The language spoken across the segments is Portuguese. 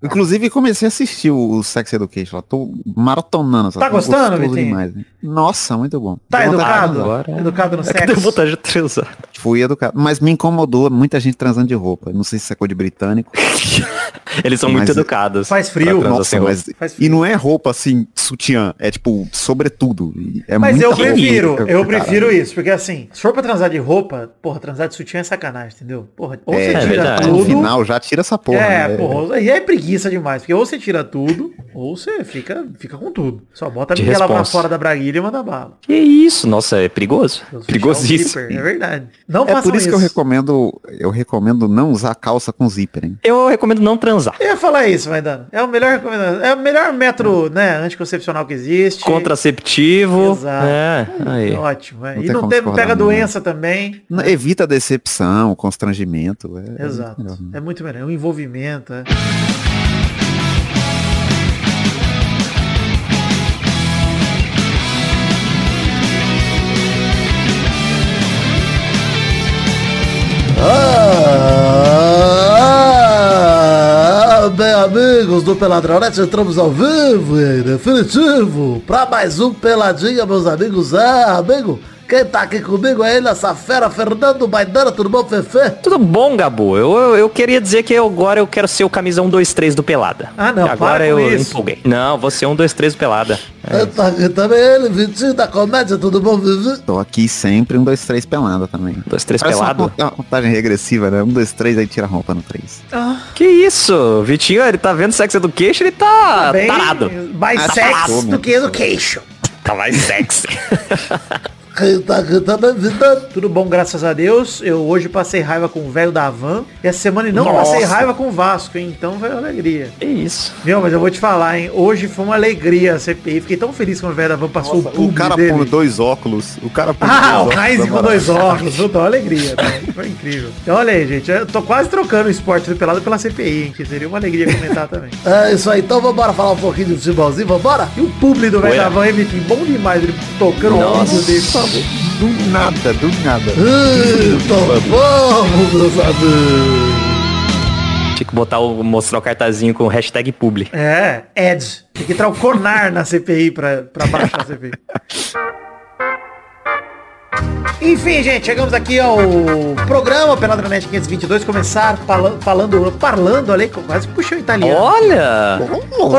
Inclusive comecei a assistir o Sex Education lá. Tô maratonando. Tá gostando, Vitinho? demais, né? Nossa, muito bom. Tá Deu educado? agora. Educado no É sexo? deu vontade de transar. Fui educado. Mas me incomodou muita gente transando de roupa. Não sei se é coisa de britânico. Eles são muito Mas- educados. Faz frio. Nossa, mas... Faz frio. E não é roupa assim, sutiã. É tipo, sobretudo. E É Mas eu muita roupa. prefiro, eu Caralho. prefiro isso, porque assim, se for pra transar de roupa, porra, transar de sutiã é sacanagem, entendeu? Porra, ou É, você tira. No tudo. final já tira essa porra. é, né? porra, aí é preguiça demais, porque ou você tira tudo, ou você fica, fica com tudo. Só bota a De Miguela pra fora da braguilha e manda bala. Que isso? Nossa, é perigoso. Deus, Perigosíssimo. É verdade. Não É façam por isso que eu recomendo, eu recomendo não usar calça com zíper, hein? Eu recomendo não transar. Eu ia falar isso, vai dando. É o melhor recomendação. É o melhor método, né, anticoncepcional que existe. Contraceptivo. Exato. É, aí. Ótimo. é. Não E tem não, tem, não pega não, doença também. Não- Evita a decepção, constrangimento. É, é Exato. muito melhor, né? É muito melhor. É um envolvimento. É. amigos do Peladronete, entramos ao vivo e definitivo para mais um Peladinha, meus amigos. Ah, amigo, quem tá aqui comigo é ele, essa fera, Fernando Maidana, tudo bom, Fefe? Tudo bom, Gabu? Eu, eu, eu queria dizer que eu agora eu quero ser o camisa 1, 2, 3 do Pelada. Ah, não, Agora para eu isso. empolguei. Não, vou ser 1, 2, 3 do Pelada. É. Tá aqui também ele, Vitinho da comédia, tudo bom, Vivi? Tô aqui sempre, um, dois, três pelada também. Dois, três Parece uma pelado. cont- uma contagem regressiva, né? Um, dois, três, aí tira a roupa no três. Que isso? Vitinho, ele tá vendo Sex Education, ele tá Bem, tarado. Mais Ah, sex tarado, do que education. Tá mais sexy. Tudo bom, graças a Deus. Eu hoje passei raiva com o velho da van. E essa semana não Nossa. passei raiva com o Vasco, hein? Então veio alegria. que isso? Viu, mas eu vou te falar, hein? Hoje foi uma alegria a CPI. Fiquei tão feliz quando o velho da van passou o o público cara dele. põe dois óculos. O cara põe Ah, o dois Heinz óculos, com é dois óculos, puta, uma alegria, né? Foi incrível. Então olha aí, gente, eu tô quase trocando o esporte do pelado pela CPI, hein? Que seria uma alegria comentar também. É isso aí, então vambora falar um pouquinho de futebolzinho, vambora? E o publi do velho da van, MVP, bom demais, ele tocando Nossa. o vídeo dele. Do nada, do nada. Então vamos, meus amigos. Tinha que botar o, mostrar o cartazinho com hashtag publi. É, Ed. Tem que entrar o Conar na CPI pra, pra baixar a CPI. Enfim, gente, chegamos aqui ao programa Peladranet 522, começar fala- falando, parlando ali, quase que puxou o italiano. Olha!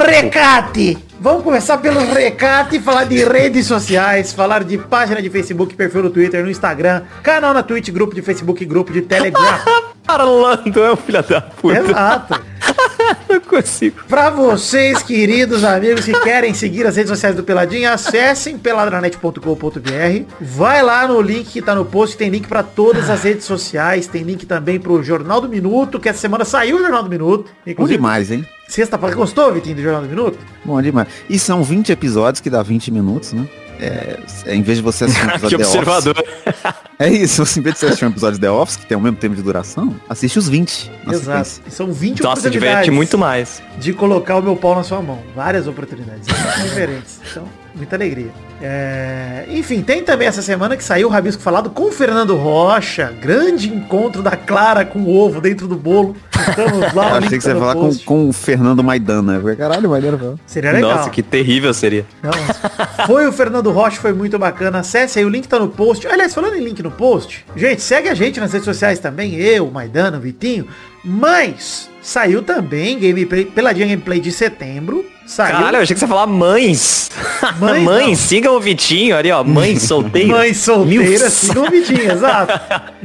Recate! Vamos começar pelo recate e falar de redes sociais, falar de página de Facebook, perfil no Twitter, no Instagram, canal na Twitch, grupo de Facebook, grupo de Telegram. Parlando, é o filho da puta. Exato. Não consigo. Pra vocês, queridos amigos que querem seguir as redes sociais do Peladinha, acessem peladranet.com.br. Vai lá no link que tá no post, tem link pra todas as redes sociais, tem link também pro Jornal do Minuto, que essa semana saiu o Jornal do Minuto. Bom Inclusive, demais, hein? Sexta gostou, Vitinho, do Jornal do Minuto? Bom demais. E são 20 episódios que dá 20 minutos, né? É, é, em vez de você assistir um que episódio The observador. Office, é isso, em vez de você assistir um episódio The Office, que tem o mesmo tempo de duração, assiste os 20. na Exato. E São 20 Então, se diverte oportunidades muito mais. de colocar o meu pau na sua mão. Várias oportunidades diferentes. Então, muita alegria. É, Enfim, tem também essa semana que saiu o Rabisco falado com o Fernando Rocha. Grande encontro da Clara com o ovo dentro do bolo. Estamos lá. Eu achei que você ia falar com, com o Fernando Maidana. Caralho, Maidana. Seria legal. Nossa, que terrível seria. Não, foi o Fernando Rocha, foi muito bacana. Acesse aí, o link tá no post. Aliás, falando em link no post, gente, segue a gente nas redes sociais também, eu, Maidana, o Vitinho. Mas saiu também gameplay, peladinha gameplay de setembro. Saiu. Caralho, eu achei que você ia falar mães. Mães, Mãe, não. sigam o Vitinho ali, ó. Mãe solteira. Mãe solteira, Milfs. sigam o Vitinho, exato.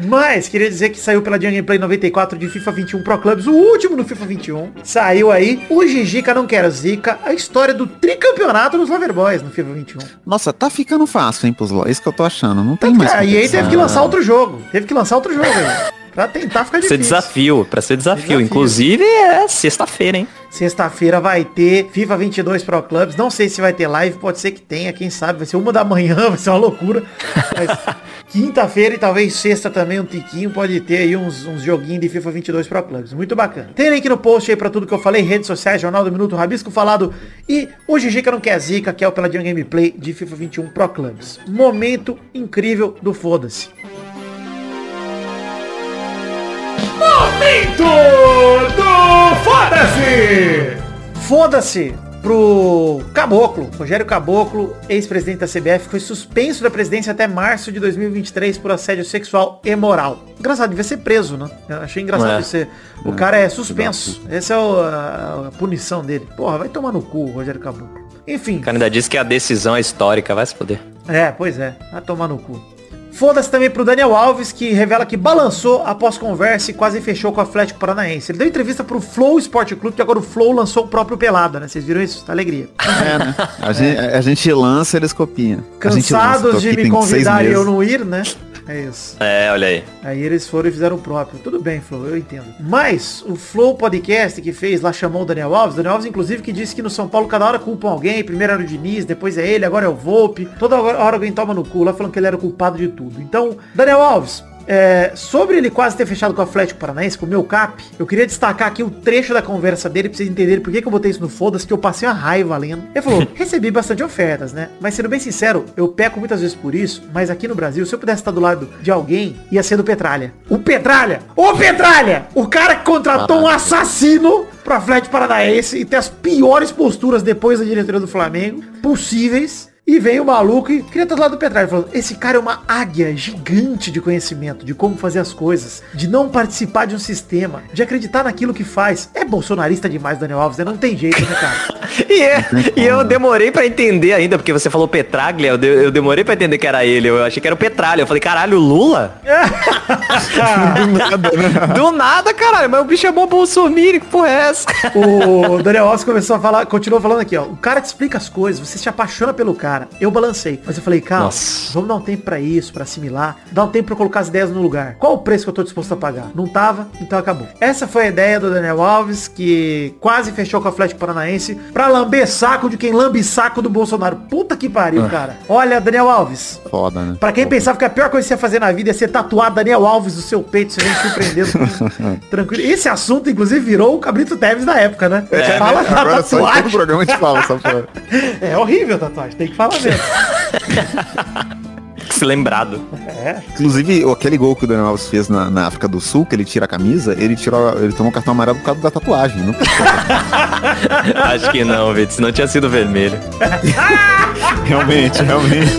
Mas, queria dizer que saiu pela Gameplay 94 de FIFA 21 Pro Clubs, o último no FIFA 21. Saiu aí, o Gigica não quer zica, a história do tricampeonato dos Loverboys no FIFA 21. Nossa, tá ficando fácil, hein, pros lo- Isso que eu tô achando. Não tem mais. Aí aí competição. teve que lançar outro jogo. Teve que lançar outro jogo aí. Pra tentar ficar Pra ser difícil. desafio, pra ser desafio. Desafio. Inclusive, é sexta-feira, hein? Sexta-feira vai ter FIFA 22 Pro Clubs. Não sei se vai ter live, pode ser que tenha, quem sabe. Vai ser uma da manhã, vai ser uma loucura. Mas quinta-feira e talvez sexta também, um tiquinho, pode ter aí uns, uns joguinhos de FIFA 22 Pro Clubs. Muito bacana. Tem link no post aí pra tudo que eu falei, redes sociais, Jornal do Minuto, Rabisco Falado e o Gigica Não Quer Zica, que é o Peladinha Gameplay de FIFA 21 Pro Clubs. Momento incrível do Foda-se. Momento do Foda-se! Foda-se pro Caboclo, Rogério Caboclo, ex-presidente da CBF, que foi suspenso da presidência até março de 2023 por assédio sexual e moral. Engraçado, devia ser preso, né? Eu achei engraçado É. isso. O cara é suspenso. Essa é o- a, a punição dele. Porra, vai tomar no cu, Rogério Caboclo. Enfim, O cara ainda disse que a decisão é histórica, vai se poder. é, pois é. Vai tomar no cu. Foda-se também pro Daniel Alves, que revela que balançou após conversa e quase fechou com o Atlético Paranaense. Ele deu entrevista pro Flow Esporte Clube, que agora o Flow lançou o próprio Pelada, né? Vocês viram isso? Tá alegria. É, né? A, gente, a gente lança, eles copiam. Lança, Cansados tô de me convidar e eu não ir, né? É isso. É, olha aí. Aí eles foram e fizeram o próprio. Tudo bem, Flow, eu entendo. Mas o Flow Podcast que fez lá chamou o Daniel Alves. Daniel Alves, inclusive, que disse que no São Paulo cada hora culpam alguém. Primeiro era o Diniz, depois é ele, agora é o Volpe. Toda hora alguém toma no cu lá falando que ele era o culpado de tudo. Então, Daniel Alves, é, sobre ele quase ter fechado com o Atlético Paranaense, com o meu cap, eu queria destacar aqui o trecho da conversa dele pra vocês entenderem por que, que eu botei isso no foda-se, que eu passei uma raiva lendo. Ele falou, recebi bastante ofertas, né? Mas sendo bem sincero, eu peco muitas vezes por isso, mas aqui no Brasil, se eu pudesse estar do lado de alguém, ia ser do Petralha. O Petralha! O Petralha! O cara que contratou um assassino pro Atlético Paranaense e tem as piores posturas depois da diretoria do Flamengo possíveis. E vem o maluco e queria estar do lado do Petralha falando, esse cara é uma águia gigante de conhecimento, de como fazer as coisas, de não participar de um sistema, de acreditar naquilo que faz. É bolsonarista demais, Daniel Alves, né? Não tem jeito, né, cara? E, é- e eu demorei pra entender ainda, porque você falou Petraglia, eu, de- eu demorei pra entender que era ele. Eu achei que era o Petralha. Eu falei, caralho, o Lula? Do nada, caralho, mas o bicho é bom Bolsonaro, que porra é essa? o Daniel Alves começou a falar, continuou falando aqui, ó. O cara te explica as coisas, você se apaixona pelo cara. Eu balancei. Mas eu falei, calma, Nossa. vamos dar um tempo pra isso, pra assimilar. Dar um tempo pra colocar as ideias no lugar. Qual o preço que eu tô disposto a pagar? Não tava, então acabou. Essa foi a ideia do Daniel Alves, que quase fechou com o Atlético Paranaense pra lamber saco de quem lambe saco do Bolsonaro. Puta que pariu, cara. Olha, Daniel Alves, Foda, né? Pra quem pensava que a pior coisa que você ia fazer na vida é ser tatuado Daniel Alves no seu peito, você vem surpreendendo. Tranquilo. Esse assunto, inclusive, virou o Cabrito Teves da época, né? Fala da Agora só em todo tatuagem. programa gente fala, só pra... É horrível tatuagem, tem que falar mesmo. Se lembrado. É. Inclusive, aquele gol que o Daniel Alves fez na, na África do Sul, que ele tira a camisa, ele tirou, ele tomou o cartão amarelo por causa da tatuagem. Não? Acho que não, Vitor. Senão tinha sido vermelho. realmente, realmente.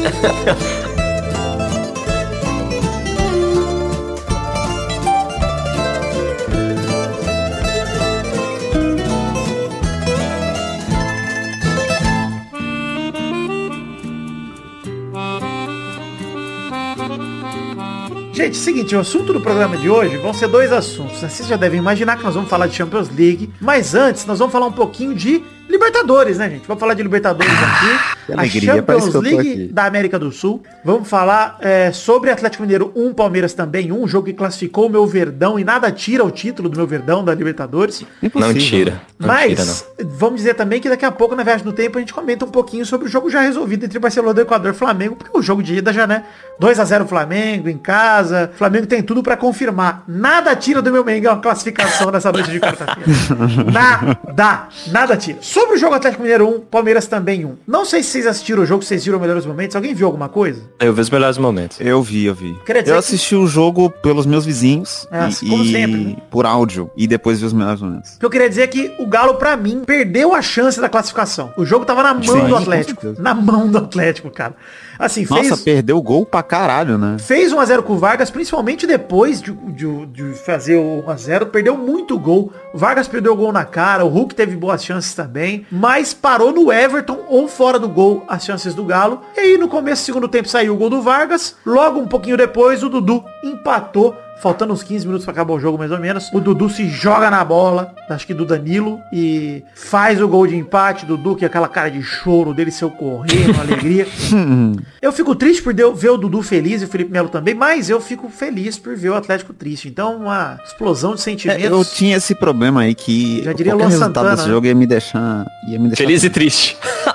Gente, seguinte, o assunto do programa de hoje vão ser dois assuntos. né? Vocês já devem imaginar que nós vamos falar de Champions League, mas antes nós vamos falar um pouquinho de Libertadores, né, gente? Vamos falar de Libertadores aqui. Que a alegria, Champions que eu tô League da América do Sul. Vamos falar é, sobre Atlético Mineiro 1, Palmeiras também 1, jogo que classificou o meu Verdão e nada tira o título do meu Verdão da Libertadores. Não tira. Não Mas tira, não. vamos dizer também que daqui a pouco na viagem no tempo a gente comenta um pouquinho sobre o jogo já resolvido entre Barcelona do Equador e Flamengo, porque o jogo de ida já, né? 2 a 0 Flamengo em casa. Flamengo tem tudo pra confirmar. Nada tira do meu Mengão a classificação nessa noite de quarta-feira. Nada, nada tira. Sobre o jogo Atlético Mineiro 1, Palmeiras também 1. Não sei se vocês assistiram o jogo, vocês viram melhores momentos. Alguém viu alguma coisa? Eu vi os melhores momentos. Eu vi, eu vi. Eu que- assisti o jogo pelos meus vizinhos Ah, e, como e sempre, né? por áudio. E depois vi os melhores momentos. O que eu queria dizer é que o Galo, pra mim, perdeu a chance da classificação. O jogo tava na mão Sim, do Atlético. Na mão do Atlético, cara. Assim, fez... Nossa, perdeu o gol pra caralho, né? Fez 1x0 com o Vargas, principalmente depois de, de- de fazer o 1x0. Perdeu muito gol. O Vargas perdeu o gol na cara. O Hulk teve boas chances também. Mas parou no Everton ou fora do gol as chances do Galo. E aí no começo do segundo tempo saiu o gol do Vargas. Logo um pouquinho depois o Dudu empatou. Faltando uns 15 minutos pra acabar o jogo, mais ou menos. O Dudu se joga na bola, acho que do Danilo, e faz o gol de empate. Dudu, que é aquela cara de choro dele, seu correr, uma alegria. Eu fico triste por ver o Dudu feliz e o Felipe Melo também, mas eu fico feliz por ver o Atlético triste. Então, uma explosão de É, sentimentos. eu tinha esse problema aí que Já diria qualquer Luan resultado Santana, desse né? jogo ia me deixar. Ia me deixar Feliz e triste.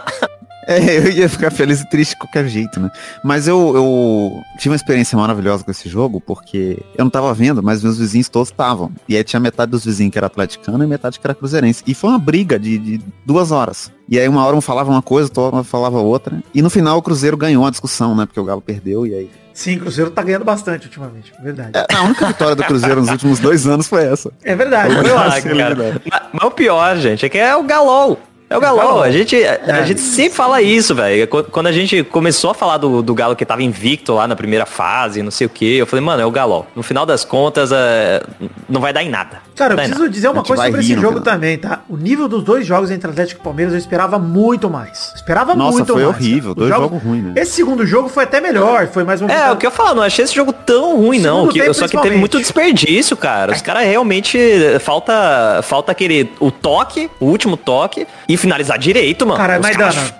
É, eu ia ficar feliz e triste de qualquer jeito, né? Mas eu, eu tive uma experiência maravilhosa com esse jogo, porque eu não tava vendo, mas meus vizinhos todos estavam. E aí tinha metade dos vizinhos que era atleticano e metade que era cruzeirense. E foi uma briga de, de duas horas. E aí uma hora um falava uma coisa, outra hora falava outra. E no final o Cruzeiro ganhou a discussão, né? Porque o Galo perdeu e aí... Sim, o Cruzeiro tá ganhando bastante ultimamente, verdade. É, a única vitória do Cruzeiro nos últimos dois anos foi essa. É verdade, eu Ah, acho. cara. Mas, mas o pior, gente, é que é o Galol. É o Galol. A gente, a, a gente sempre fala isso, velho. Qu- Quando a gente começou a falar do, do Galo que tava invicto lá na primeira fase, não sei o que, eu falei, mano, é o Galol. No final das contas, é, não vai dar em nada. Cara, eu preciso dizer A uma coisa sobre esse jogo final. também, tá? O nível dos dois jogos entre Atlético e Palmeiras eu esperava muito mais. Esperava Nossa, muito foi mais. horrível, cara. O dois jogos ruins, né? Esse segundo jogo foi até melhor, foi mais um É, o que eu falo, não achei esse jogo tão ruim, não. Que, tempo, só que teve muito desperdício, cara. Os caras realmente falta falta aquele o toque, o último toque e finalizar direito, mano. Cara, Os mas, Dana,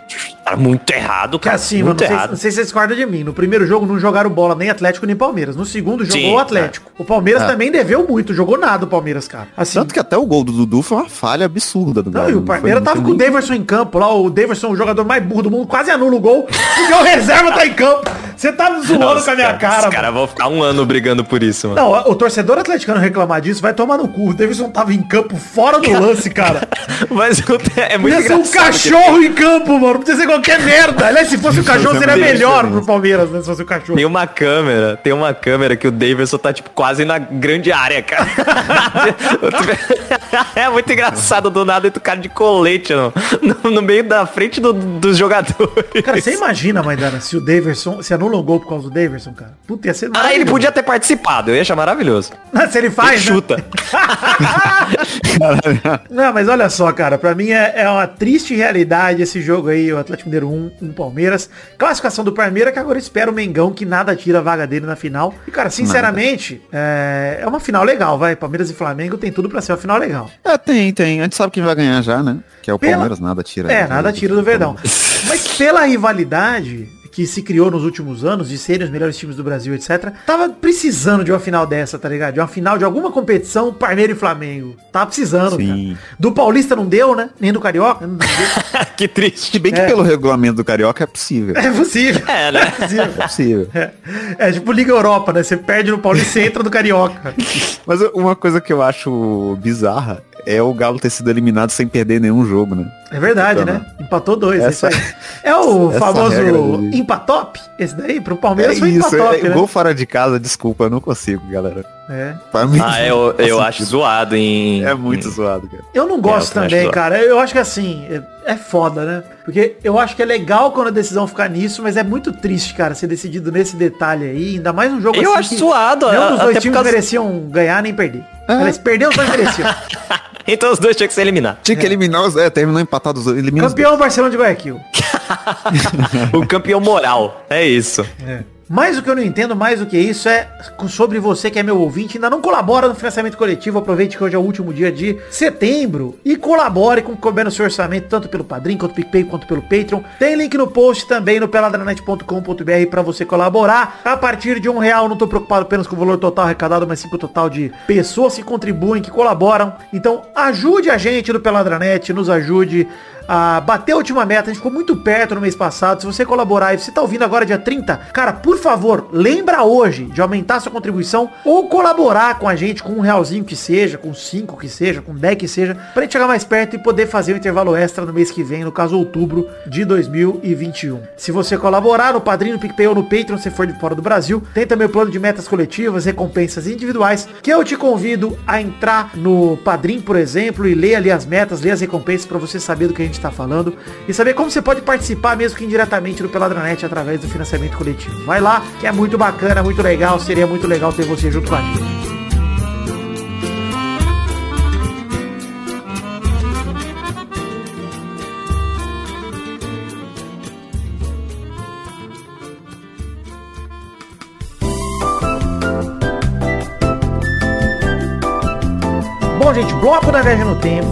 Tá muito errado, Que cara. assim, mano, muito não sei, errado. não sei se vocês discordam de mim. No primeiro jogo não jogaram bola nem Atlético nem Palmeiras. No segundo jogou Sim, o Atlético. O Palmeiras É. também deveu muito, jogou nada o Palmeiras, cara. Assim, Tanto que até o gol do Dudu foi uma falha absurda do Não, Galo. e o Palmeiras tava com o Daverson em campo lá, o Daverson, o jogador mais burro do mundo, quase anula o gol, porque o reserva tá em campo. Você tá zoando com a minha cara, Os mano. caras vão ficar um ano brigando por isso, mano. Não, o torcedor atleticano reclamar disso vai tomar no cu. O Davidson tava em campo fora do lance, cara. Mas é muito Podia ser um engraçado que- cachorro em campo, mano. Podia ser qualquer merda. Aliás, se fosse o cachorro, seria melhor pro Palmeiras, né? Se fosse o cachorro. Tem uma câmera, tem uma câmera que o Davidson tá, tipo, quase na grande área, cara. é muito engraçado do nada entra o cara de colete no, no, no meio da frente do- dos jogadores. Cara, você imagina, Maidana, se o Daverson, se anula um gol por causa do Daverson, cara. Puta, ia ser Ah, ele podia ter participado, eu ia achar maravilhoso. Se ele faz, Ele né? chuta. Não, mas olha só, cara, pra mim é, é uma triste realidade esse jogo aí, o Atlético Mineiro 1, 1 Palmeiras. Classificação do Palmeiras que agora espera o Mengão que nada tira a vaga dele na final. E, cara, sinceramente, é, é uma final legal, vai. Palmeiras e Flamengo tem tudo pra ser uma final legal. É, tem, tem. A gente sabe quem vai ganhar já, né? Que é o Pela- Palmeiras, nada tira. É, nada tira do Verdão. Mas pela rivalidade que se criou nos últimos anos, de serem os melhores times do Brasil, etc. Tava precisando de uma final dessa, tá ligado? De uma final de alguma competição, Palmeiras e Flamengo. Tava precisando, Sim. cara. Do Paulista não deu, né? Nem do Carioca. Que triste. Bem que É. pelo regulamento do Carioca é possível. É possível. É, né? É possível. É possível. É, é tipo Liga Europa, né? Você perde no Paulista e entra no Carioca. Mas uma coisa que eu acho bizarra é o Galo ter sido eliminado sem perder nenhum jogo, né? É verdade, Então, né? Empatou dois. essa- é, isso aí. é o famoso empatop. Esse daí, pro É Palmeiras foi isso, empatop, é, né? gol fora de casa, desculpa, eu não consigo, galera. É. Pra mim, Ah, eu, eu acho zoado em... É muito zoado, cara. Eu não gosto É, eu também acho cara. Eu acho que assim, é, é foda, né? Porque eu acho que é legal quando a decisão ficar nisso, mas é muito triste, cara, ser decidido nesse detalhe aí. Ainda mais um jogo Eu assim acho que zoado, Nenhum dos até dois times causa- mereciam ganhar nem perder. Eles perderam, os dois mereciam. Então os dois tinham que se eliminar. Tinha que eliminar os. É, terminou empatado os elimina os Campeão Barcelona de Guayaquil. o campeão moral. É isso. Mais o que eu não entendo, mais do que isso, é sobre você que é meu ouvinte, ainda não colabora no financiamento coletivo, aproveite que hoje é o último dia de setembro e colabore com o seu orçamento, tanto pelo Padrim, quanto pelo PicPay, quanto pelo Patreon. Tem link no post também no peladranet.com.br para você colaborar. A partir de um real, não tô preocupado apenas com o valor total arrecadado, mas sim com o total de pessoas que contribuem, que colaboram. Então ajude a gente no Peladranet, nos ajude a bater a última meta. A gente ficou muito perto no mês passado. Se você colaborar e você tá ouvindo agora dia 30, cara, por favor, lembra hoje de aumentar sua contribuição ou colaborar com a gente com um realzinho que seja, com cinco que seja, com 10 que seja, pra gente chegar mais perto e poder fazer o intervalo extra no mês que vem, no caso outubro de 2021. Se você colaborar no Padrinho, no PicPay ou no Patreon, se for de fora do Brasil, tem também o plano de metas coletivas, recompensas individuais, que eu te convido a entrar no Padrim, por exemplo, e ler ali as metas, ler as recompensas pra você saber do que a gente tá falando e saber como você pode participar mesmo que indiretamente do Peladranet através do financiamento coletivo. Vai lá, que é muito bacana, muito legal, seria muito legal ter você junto com a gente. Bom, gente, bloco da viagem no tempo,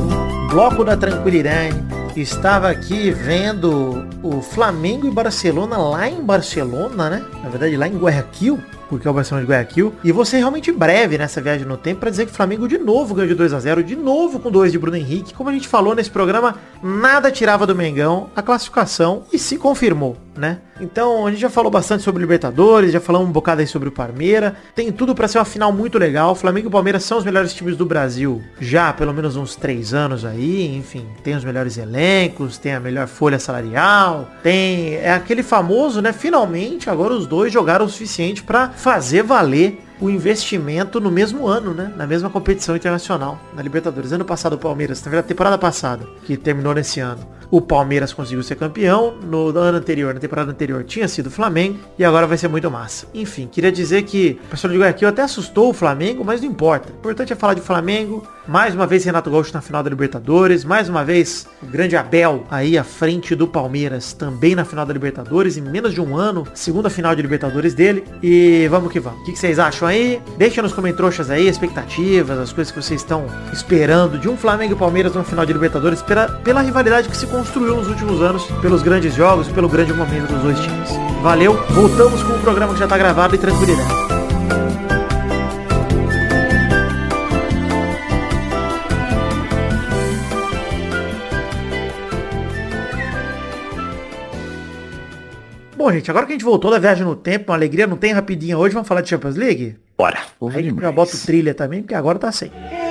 bloco da tranquilidade. Estava aqui vendo o Flamengo e Barcelona lá em Barcelona, né? Na verdade, lá em Guayaquil. porque é o Barcelona de Guayaquil. E você realmente breve nessa viagem no tempo para dizer que o Flamengo de novo ganhou de 2 a 0 de novo com dois de Bruno Henrique. Como a gente falou nesse programa, nada tirava do Mengão a classificação e se confirmou, né? Então, a gente já falou bastante sobre Libertadores, já falamos um bocado aí sobre o Palmeiras. Tem tudo para ser uma final muito legal. Flamengo e Palmeiras são os melhores times do Brasil já há pelo menos uns três anos aí. Enfim, tem os melhores elencos, tem a melhor folha salarial, tem... É aquele famoso, né? Finalmente, agora os dois jogaram o suficiente para fazer valer o investimento no mesmo ano, né? Na mesma competição internacional, na Libertadores. Ano passado o Palmeiras, na verdade, temporada passada, que terminou nesse ano. O Palmeiras conseguiu ser campeão. No ano anterior, na temporada anterior, tinha sido o Flamengo. E agora vai ser muito massa. Enfim, queria dizer que o pessoal de Guayaquil até assustou o Flamengo, mas não importa. O importante é falar de Flamengo. Mais uma vez Renato Gaúcho na final da Libertadores. Mais uma vez o grande Abel aí à frente do Palmeiras também na final da Libertadores. Em menos de um ano, segunda final de Libertadores dele. E vamos que vamos. O que, vocês acham aí? Deixa nos comentários aí expectativas, as coisas que vocês estão esperando de um Flamengo e Palmeiras numa final de Libertadores pela, pela rivalidade que se construiu nos últimos anos, pelos grandes jogos e pelo grande momento dos dois times. Valeu, voltamos com o programa que já tá gravado e tranquilidade. Bom, gente, agora que a gente voltou da viagem no tempo, uma alegria não tem rapidinha hoje, vamos falar de Champions League? Bora. Aí já bota o trilha também, porque agora tá sem. da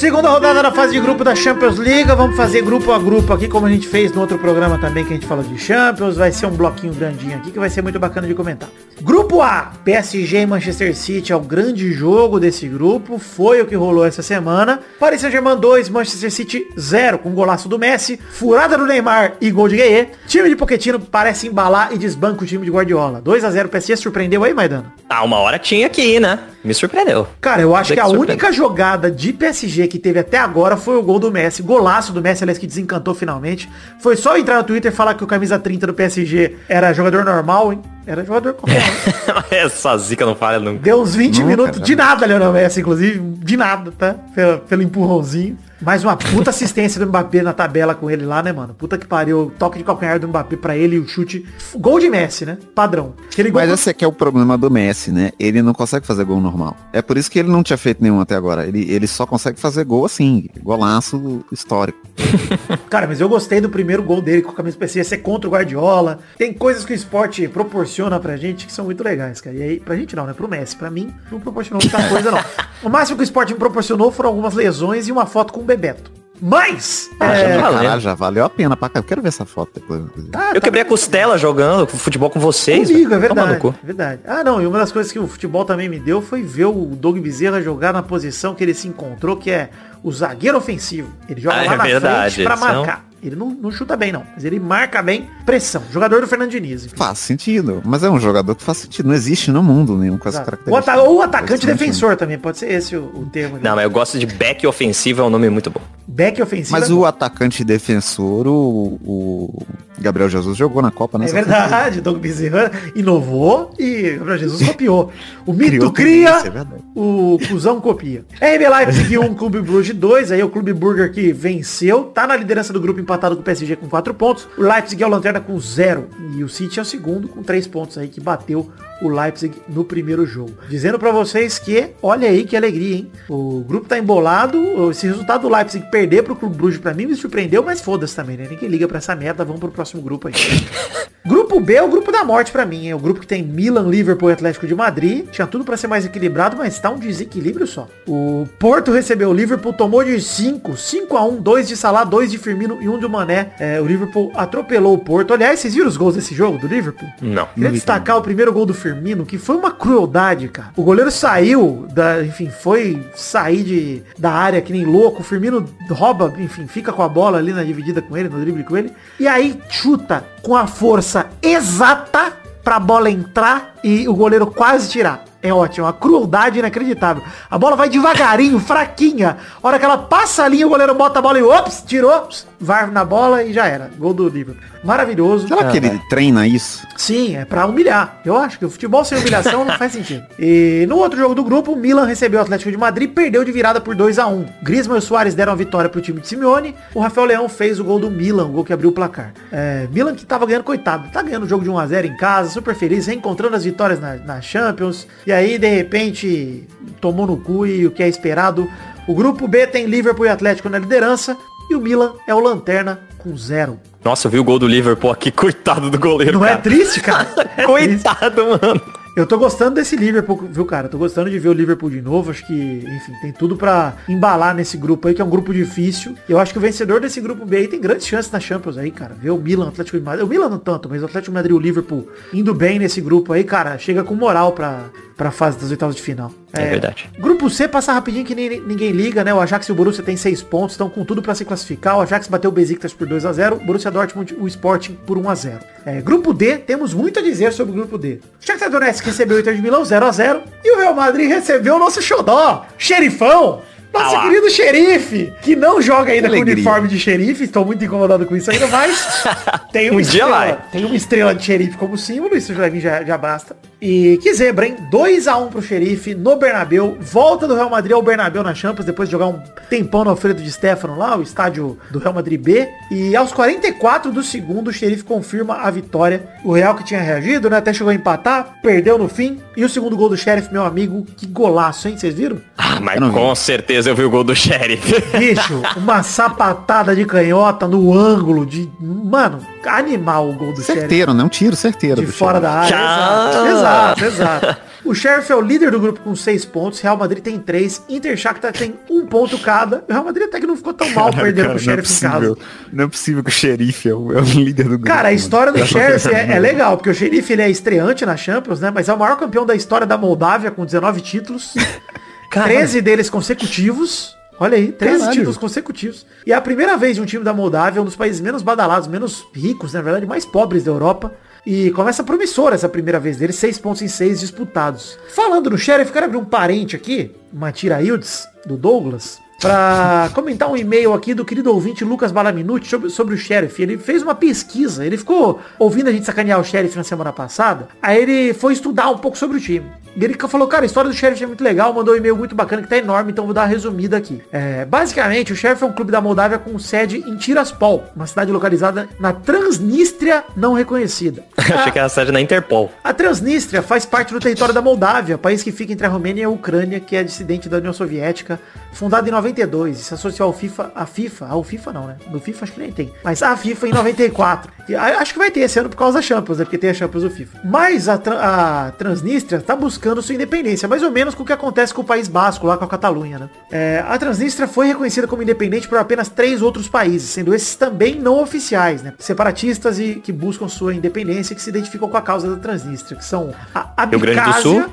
Segunda rodada da fase de grupo da Champions League. Vamos fazer grupo a grupo aqui, como a gente fez no outro programa também que a gente falou de Champions. Vai ser um bloquinho grandinho aqui que vai ser muito bacana de comentar. Grupo A, PSG e Manchester City é o grande jogo desse grupo. Foi o que rolou essa semana. Paris Saint-Germain 2, Manchester City 0, com golaço do Messi, furada do Neymar e gol de Gueye. Time de Pochettino parece embalar e desbanca o time de Guardiola. 2 a 0 PSG surpreendeu aí, Maidana? Ah, uma hora tinha que ir, né? Me surpreendeu. Cara, eu acho que a única jogada de PSG que teve até agora foi o gol do Messi. Golaço do Messi, aliás, que desencantou finalmente. Foi só entrar no Twitter e falar que o camisa 30 do PSG era jogador normal, hein? Era jogador qualquer. um. Essa zica não falha nunca. Deu uns 20 Nunca, minutos né? de nada, Leonel Messi, inclusive. De nada, tá? Pelo, pelo empurrãozinho. Mais uma puta assistência do Mbappé na tabela com ele lá, né, mano? Puta que pariu. Toque de calcanhar do Mbappé pra ele e o chute. Gol de Messi, né? Padrão. Aquele Mas esse aqui é o problema do Messi, né? Ele não consegue fazer gol normal. É por isso que ele não tinha feito nenhum até agora. Ele, ele só consegue fazer gol assim, golaço histórico. Cara, mas eu gostei do primeiro gol dele com a camisa PC, ser contra o Guardiola. Tem coisas que o esporte proporciona pra gente que são muito legais, cara. E aí, pra gente não, né? Pro Messi. Pra mim, não proporcionou muita coisa, não. O máximo que o esporte me proporcionou foram algumas lesões e uma foto com o Bebeto. Mas, Ah, é, já valeu. Caralho, já valeu a pena pra cá. Eu quero ver essa foto depois. tá, Eu tá quebrei a costela jogando futebol com vocês. Comigo, é verdade, cu. é verdade. Ah, não, e uma das coisas que o futebol também me deu foi ver o Doug Bezerra jogar na posição que ele se encontrou, que é o zagueiro ofensivo. Ele joga Ah, lá é na verdade, frente pra são- marcar. Ele não, não chuta bem, não. Mas ele marca bem pressão. Jogador do Fernando Diniz. enfim. Faz sentido. Mas é um jogador que faz sentido. Não existe no mundo nenhum com essa. O característica. ou atacante Bastante, defensor também, pode ser esse o, o termo. Não, mas eu gosto de back ofensivo, é um nome muito bom. Back ofensivo. Mas é o bom. atacante defensor, o, o Gabriel Jesus jogou na Copa, né? É verdade, o Doug Bezerra inovou e Gabriel Jesus copiou. O mito Criou cria, é verdade. o cuzão copia. RB Leipzig 1, Clube Bruges 2, aí o Clube Burger que venceu, tá na liderança do grupo empatado com o PSG com 4 pontos. O Leipzig é o lanterna com 0 e o City é o segundo com 3 pontos aí que bateu o Leipzig no primeiro jogo. Dizendo pra vocês que, olha aí que alegria, hein? O grupo tá embolado, esse resultado do Leipzig perder pro Clube Bruges pra mim me surpreendeu, mas foda-se também, né? Ninguém liga pra essa merda, vamos pro próximo grupo aí. Grupo B é o grupo da morte pra mim, é o grupo que tem Milan, Liverpool e Atlético de Madrid. Tinha tudo pra ser mais equilibrado, mas tá um desequilíbrio só. O Porto recebeu o Liverpool, tomou de 5, 5 a 1, 2 de Salah, 2 de Firmino e 1 do Mané. É, o Liverpool atropelou o Porto. Aliás, vocês viram os gols desse jogo do Liverpool? Não. Queria destacar o primeiro gol do Firmino, que foi uma crueldade, cara. O goleiro saiu, da, enfim, foi sair de, da área que nem louco. O Firmino rouba, enfim, fica com a bola ali na dividida com ele, no drible com ele. E aí chuta com a força exata pra bola entrar e o goleiro quase tirar. É ótima. Uma crueldade inacreditável. A bola vai devagarinho, fraquinha. A hora que ela passa a linha, o goleiro bota a bola e ops, tirou, var na bola e já era. Gol do Liverpool. Maravilhoso. Será que ele treina isso? Sim, é pra humilhar. Eu acho que o futebol sem humilhação não faz sentido. E no outro jogo do grupo, o Milan recebeu o Atlético de Madrid e perdeu de virada por 2 a 1 Griezmann e o Soares deram a vitória pro time de Simeone. O Rafael Leão fez o gol do Milan, o gol que abriu o placar. É, Milan que tava ganhando, coitado. Tá ganhando o jogo de 1 a 0 em casa, super feliz, reencontrando as vitórias na, na Champions. E aí, de repente, tomou no cu e o que é esperado. O grupo B tem Liverpool e Atlético na liderança. E o Milan é o lanterna com zero. Nossa, eu vi o gol do Liverpool aqui, coitado do goleiro, Não é cara. triste, cara? É triste. Coitado, mano. Eu tô gostando desse Liverpool, viu, cara? Tô gostando de ver o Liverpool de novo. Acho que, enfim, tem tudo pra embalar nesse grupo aí, que é um grupo difícil. Eu acho que o vencedor desse grupo B aí tem grandes chances na Champions aí, cara. Ver o Milan, Atlético de Madrid. O Milan não tanto, mas o Atlético de Madrid e o Liverpool indo bem nesse grupo aí, cara, chega com moral pra, pra fase das oitavas de final. É verdade. Grupo C passa rapidinho que nem- ninguém liga, né? O Ajax e o Borussia tem seis pontos, estão com tudo pra se classificar. O Ajax bateu o Besiktas por 2 a 0 o Borussia Dortmund o Sporting por 1 a 0 É, grupo D, temos muito a dizer sobre o grupo D. O Shakhtar Donetsk recebeu o Inter de Milão 0 a 0 e o Real Madrid recebeu o nosso xodó, xerifão. Nosso Ah lá. querido xerife, que não joga ainda com alegria. uniforme de xerife, estou muito incomodado com isso ainda, mas tem uma Um dia estrela, vai. tem uma estrela de xerife como símbolo, isso já, já, já basta. E que zebra, hein? 2x1 pro xerife no Bernabeu. Volta do Real Madrid ao Bernabeu na Champions, depois de jogar um tempão no Alfredo de Stefano lá, o estádio do Real Madrid B. E aos 44 do segundo, o xerife confirma a vitória. O Real que tinha reagido, né? Até chegou a empatar, perdeu no fim. E o segundo gol do xerife, meu amigo, que golaço, hein? Vocês viram? Ah, mas com certeza eu vi o gol do Sheriff. Bicho, uma sapatada de canhota no ângulo de. Mano, animal o gol do xerife. Certeiro, né? Um tiro certeiro. De fora da área. Tchau. Exato, exato, exato. O Sheriff é o líder do grupo com seis pontos. Real Madrid tem três. Inter Shakhtar tem um ponto cada. O Real Madrid até que não ficou tão mal perdendo pro Sheriff em casa. Não é possível que o xerife é o, é o líder do grupo. Cara, a mano. história do Sheriff é, é legal, porque o Sheriff ele é estreante na Champions, né? Mas é o maior campeão da história da Moldávia, com 19 títulos. 13 deles consecutivos. Olha aí, 13 Caralho. títulos consecutivos. E é a primeira vez de um time da Moldávia, um dos países menos badalados, menos ricos, na verdade, mais pobres da Europa. E começa promissora essa primeira vez dele, seis pontos em seis disputados. Falando no Sheriff, quero abrir um parente aqui, uma tira Hildes, do Douglas, pra comentar um e-mail aqui do querido ouvinte Lucas Balaminuti sobre, sobre o Sheriff. Ele fez uma pesquisa, ele ficou ouvindo a gente sacanear o Sheriff na semana passada, aí ele foi estudar um pouco sobre o time. E ele falou, cara, a história do Sheriff é muito legal, mandou um e-mail muito bacana que tá enorme, então vou dar uma resumida aqui. É, basicamente, o Sheriff é um clube da Moldávia com sede em Tiraspol, uma cidade localizada na Transnistria não reconhecida. Achei que era a sede na Interpol. A Transnistria faz parte do território da Moldávia, país que fica entre a Romênia e a Ucrânia, que é dissidente da União Soviética, fundada em 92 e se associou ao FIFA, a FIFA, ao FIFA não, né? No FIFA acho que nem tem, mas a FIFA em 94. E acho que vai ter esse ano por causa da Champions, né? Porque tem a Champions do FIFA. Mas a, a Transnistria tá buscando sua independência, mais ou menos com o que acontece com o País Basco, lá com a Catalunha, né? É, a Transnistria foi reconhecida como independente por apenas três outros países, sendo esses também não oficiais, né? Separatistas e que buscam sua independência, que se identificam com a causa da Transnistria, que são a?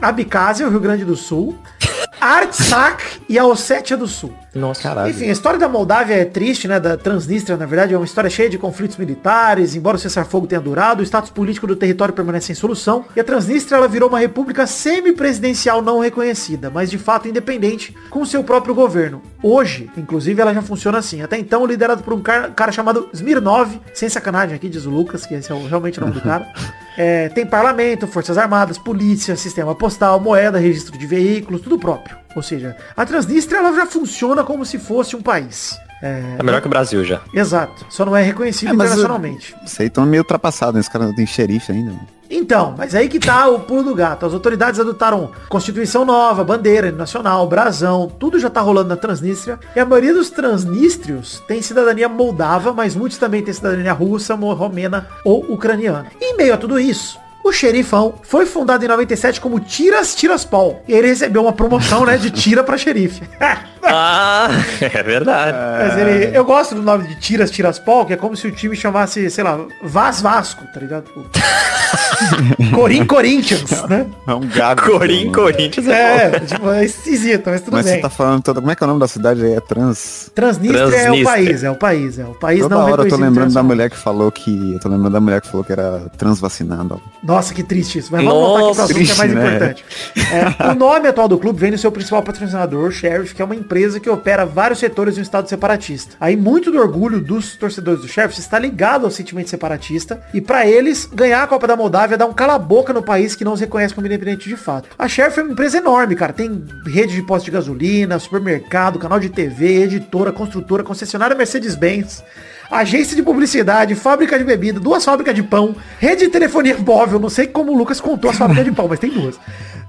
Abcásia, o Rio Grande do Sul, Artsakh e a Ossétia do Sul. Nossa, Caralho. Enfim, a história da Moldávia é triste, né? Da Transnistria, na verdade, é uma história cheia de conflitos militares. Embora o cessar-fogo tenha durado, o status político do território permanece sem solução. E a Transnistria ela virou uma república semi-presidencial não reconhecida, mas de fato independente, com seu próprio governo. Hoje, inclusive, ela já funciona assim. Até então, liderado por um cara, cara chamado Smirnov, sem sacanagem aqui, diz o Lucas, que esse é realmente o nome do cara. É, tem parlamento, forças armadas, polícia, sistema postal, moeda, registro de veículos, tudo próprio. Ou seja, a Transnistria ela já funciona como se fosse um país. É, É melhor que o Brasil já. exato. Só não é reconhecido É, internacionalmente. Isso aí tão meio ultrapassado, né? Esse cara tem xerife ainda. né? Então, mas aí que tá o pulo do gato. As autoridades adotaram Constituição nova, bandeira nacional, brasão, tudo já tá rolando na Transnistria. E a maioria dos transnístrios tem cidadania moldava, mas muitos também têm cidadania russa, romena ou ucraniana. E em meio a tudo isso, o xerifão foi fundado em 97 como Tiras Tiraspol. E ele recebeu uma promoção, né, de tira pra xerife. Ah, é verdade. Mas ele, eu gosto do nome de Tiras Tiraspol, que é como se o time chamasse, sei lá, Vaz Vasco, tá ligado? Corim Corinthians, né? É um gago. Corim, Corinthians É, é. tipo, é esquisito, mas tudo Mas bem. você tá falando toda. Como é que é o nome da cidade aí? É trans. Transnistria, é o Transnistria. país, é o país, é o país Toda não hora eu tô lembrando da mulher que falou que. Eu tô lembrando da mulher que falou que era transvacinada. ó. Nossa, que triste isso. Mas vamos voltar aqui pro Nossa, assunto que é mais triste, né? importante. É, o nome atual do clube vem do seu principal patrocinador, Sheriff, que é uma empresa que opera vários setores de um estado separatista. Aí muito do orgulho dos torcedores do Sheriff está ligado ao sentimento separatista e pra eles, ganhar a Copa da Moldávia dá um cala-boca no país que não os reconhece como independente de fato. A Sheriff é uma empresa enorme, cara. Tem rede de postos de gasolina, supermercado, canal de TV, editora, construtora, concessionária Mercedes-Benz. Agência de publicidade, fábrica de bebida, duas fábricas de pão, rede de telefonia móvel, não sei como o Lucas contou as fábricas de pão, mas tem duas.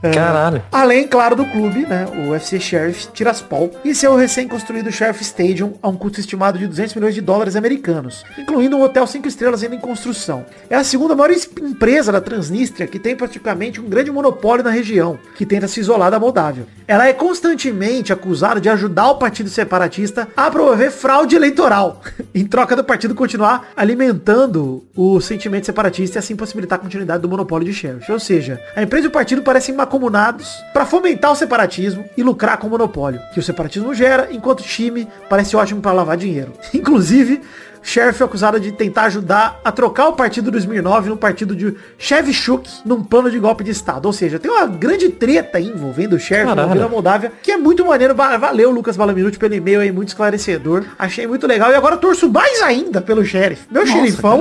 É, Caralho. Além, claro, do clube, né? O UFC Sheriff Tiraspol e seu recém-construído Sheriff Stadium a um custo estimado de 200 milhões de dólares americanos, incluindo um hotel 5 estrelas ainda em construção. É a segunda maior es- empresa da Transnistria que tem praticamente um grande monopólio na região, que tenta se isolar da Moldávia. Ela é constantemente acusada de ajudar o partido separatista a promover fraude eleitoral, em troca do partido continuar alimentando o sentimento separatista e assim possibilitar a continuidade do monopólio de Sheriff. Ou seja, a empresa e o partido parecem macomunados para fomentar o separatismo e lucrar com o monopólio, que o separatismo gera, enquanto time parece ótimo para lavar dinheiro. Inclusive, Sheriff é acusado de tentar ajudar a trocar o partido 2009 no partido de Shevchuk num plano de golpe de Estado. Ou seja, tem uma grande treta aí envolvendo o Sheriff, envolvendo a Moldávia, que é muito maneiro. Va- Valeu, Lucas Balaminuti, pelo e-mail aí, muito esclarecedor. Achei muito legal. E agora torço mais ainda pelo Sheriff. Meu Nossa, xerifão.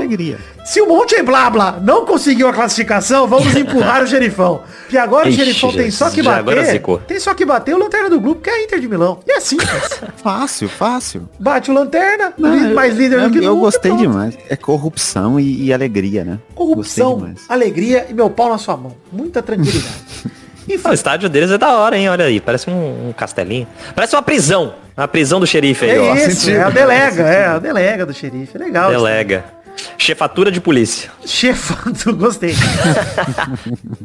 Se o Monte Blá Blá não conseguiu a classificação, vamos empurrar o xerifão. Que agora Ixi, o xerifão tem só que bater. Tem só que bater o lanterna do grupo, que é a Inter de Milão. E é simples. Fácil, fácil. Bate o lanterna, Não, mais líder eu, do que eu nunca, gostei pronto. demais. É corrupção e, e alegria, né? Corrupção, alegria e meu pau na sua mão. Muita tranquilidade. Enfim, O estádio deles é da hora, hein? Olha aí, parece um, um castelinho. Parece uma prisão. Uma prisão do xerife aí, ó. é isso, sentido. é a delega, é a delega do xerife. É legal. isso. Delega. Chefatura de polícia. Chefando, gostei.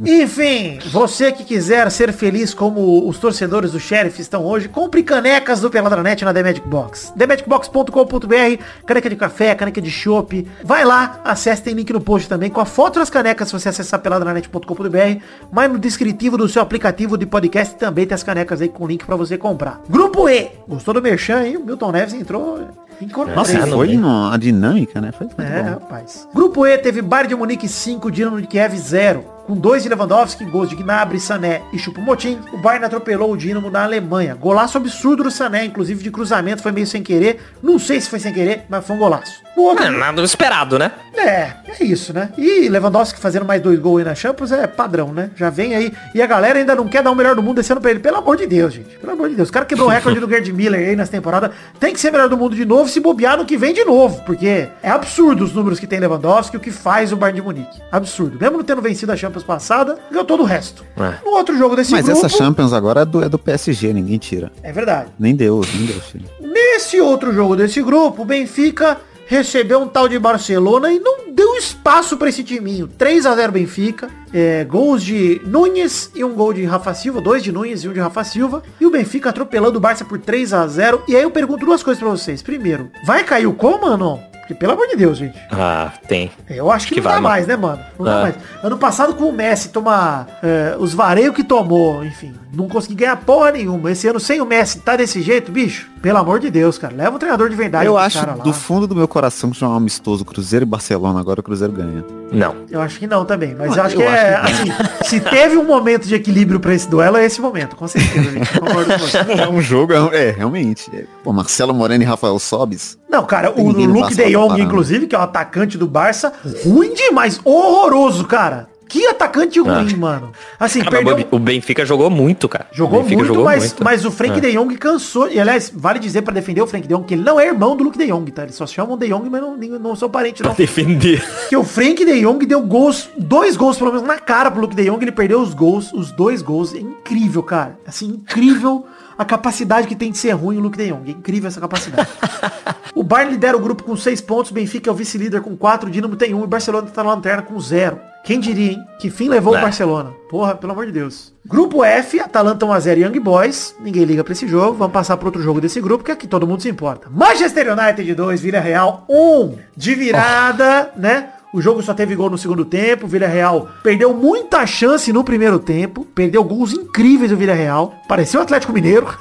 Enfim, você que quiser ser feliz como os torcedores do Sheriff estão hoje, compre canecas do Peladranet na The Magic Box. TheMagicBox.com.br, caneca de café, caneca de chopp. Vai lá, acesse, tem link no post também, com a foto das canecas se você acessar peladranet.com.br, mas no descritivo do seu aplicativo de podcast também tem as canecas aí com link pra você comprar. Grupo E, gostou do Merchan, hein? O Milton Neves entrou... incorporei. Nossa, foi tem. uma dinâmica, né? Foi É, bom. rapaz. Grupo E teve Bayern de Munique 5, Dinamo de Kiev 0. Com dois de Lewandowski, gols de Gnabry, Sané e Choupo-Moting, o Bayern atropelou o Dinamo na Alemanha. Golaço absurdo do Sané, inclusive de cruzamento, foi meio sem querer. Não sei se foi sem querer, mas foi um golaço. No outro, É, nada esperado, né? é, é isso, né? E Lewandowski fazendo mais dois gols aí na Champions é padrão, né? Já vem aí. E a galera ainda não quer dar o melhor do mundo esse ano pra ele. Pelo amor de Deus, gente. Pelo amor de Deus. O cara quebrou o recorde do Gerd Miller aí nessa temporada. Tem que ser melhor do mundo de novo, se bobear no que vem de novo. Porque é absurdo os números que tem Lewandowski e o que faz o Bayern de Munique. Absurdo. Mesmo não tendo vencido a Champions passada, ganhou todo o resto. É. No outro jogo desse Mas grupo... essa Champions agora é do, é do PSG, ninguém tira. É verdade. Nem Deus, nem Deus tira. Nesse outro jogo desse grupo, o Benfica recebeu um tal de Barcelona e não deu espaço pra esse timinho. 3 a 0 Benfica, é, gols de Nunes e um gol de Rafa Silva, dois de Nunes e um de Rafa Silva. E o Benfica atropelando o Barça por 3 a 0 E aí eu pergunto duas coisas pra vocês. Primeiro, vai cair o Coman ou não? Porque, pelo amor de Deus, gente. Ah, tem. Eu acho que, Que não vai, dá mano. mais, né, mano? Não dá É. mais. Ano passado com o Messi tomar é, os vareios que tomou, enfim, não consegui ganhar porra nenhuma. Esse ano sem o Messi tá desse jeito, bicho? Pelo amor de Deus, cara. Leva um treinador de verdade. Eu acho cara lá. do fundo do meu coração que já é um amistoso Cruzeiro e Barcelona, agora o Cruzeiro ganha. Não. Eu acho que não também. Mas Ah, eu acho eu que é. acho assim, se teve um momento de equilíbrio pra esse duelo, é esse momento, com certeza, gente. Concordo com você. É um jogo, é, é, realmente. É, Pô, Marcelo Moreno e Rafael Sobis. Não, cara, o Luke de Jong, parando. inclusive, que é o atacante do Barça, ruim demais. Horroroso, cara. Que atacante ruim, mano. Assim, Cara, perdeu. o Benfica jogou muito, cara. Jogou muito, mas, muito. mas o Frank É. de Jong cansou. E aliás, vale dizer pra defender o Frank de Jong que ele não é irmão do Luke de Jong, tá? Eles só chamam de Jong, mas não, não são parentes, não. Pra defender. Porque o Frank de Jong deu gols, dois gols pelo menos na cara pro Luke de Jong, ele perdeu os gols, os dois gols. É incrível, cara. Assim, incrível a capacidade que tem de ser ruim o Luke de Jong. É incrível essa capacidade. o Bayern lidera o grupo com 6 pontos, Benfica é o vice-líder com 4, Dinamo tem 1 um, e Barcelona tá na lanterna com 0. Quem diria, hein? Que fim levou É. o Barcelona? Porra, pelo amor de Deus. Grupo F, Atalanta 1x0 Young Boys. Ninguém liga pra esse jogo. Vamos passar para outro jogo desse grupo, que aqui todo mundo se importa. Manchester United 2, Vila Real 1. De virada, né? O jogo só teve gol no segundo tempo. O Vila Real perdeu muita chance no primeiro tempo. Perdeu gols incríveis do Vila Real. Pareceu o Atlético Mineiro.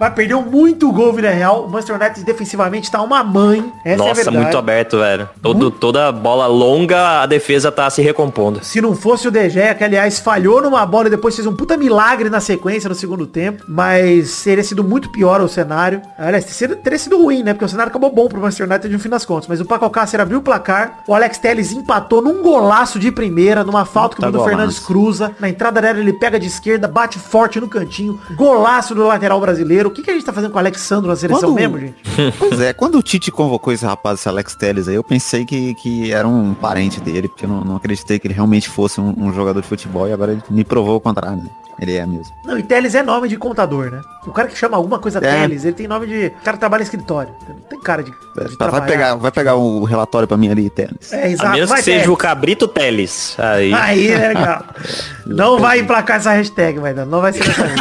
Mas perdeu muito gol o Vila Real. O Manchester United defensivamente tá uma mãe. Essa é a Nossa, verdade. muito aberto, velho. Todo, toda bola longa, a defesa tá se recompondo. Se não fosse o De Gea, que aliás falhou numa bola e depois fez um puta milagre na sequência no segundo tempo, mas teria sido muito pior o cenário. Aliás, teria sido, ruim, né? Porque o cenário acabou bom pro Manchester United no fim das contas. Mas o Paco Abriu o placar, o Alex Telles empatou num golaço de primeira, numa falta que o Bruno. Fernandes cruza. Na entrada dela ele pega de esquerda, bate forte no cantinho. Golaço do lateral brasileiro. O que, que a gente tá fazendo com o Alexandro na seleção Quando- mesmo, gente? Pois é, quando o Tite convocou esse rapaz, esse Alex Telles aí, eu pensei que, que era um parente dele, porque eu não, não acreditei que ele realmente fosse um, um jogador de futebol e agora ele me provou o contrário. né? Ele é mesmo. Não, e Teles é nome de contador, né? O cara que chama alguma coisa É. Teles, ele tem nome de. O cara trabalha em escritório. Não tem cara de. de Tá, vai, trabalhar. pegar, vai pegar o relatório pra mim ali, Telles. É, A exato. menos Vai, que seja Teles. o Cabrito Teles. Aí. Aí é legal. Não vai emplacar essa hashtag, vai dar. Não vai ser dessa vez.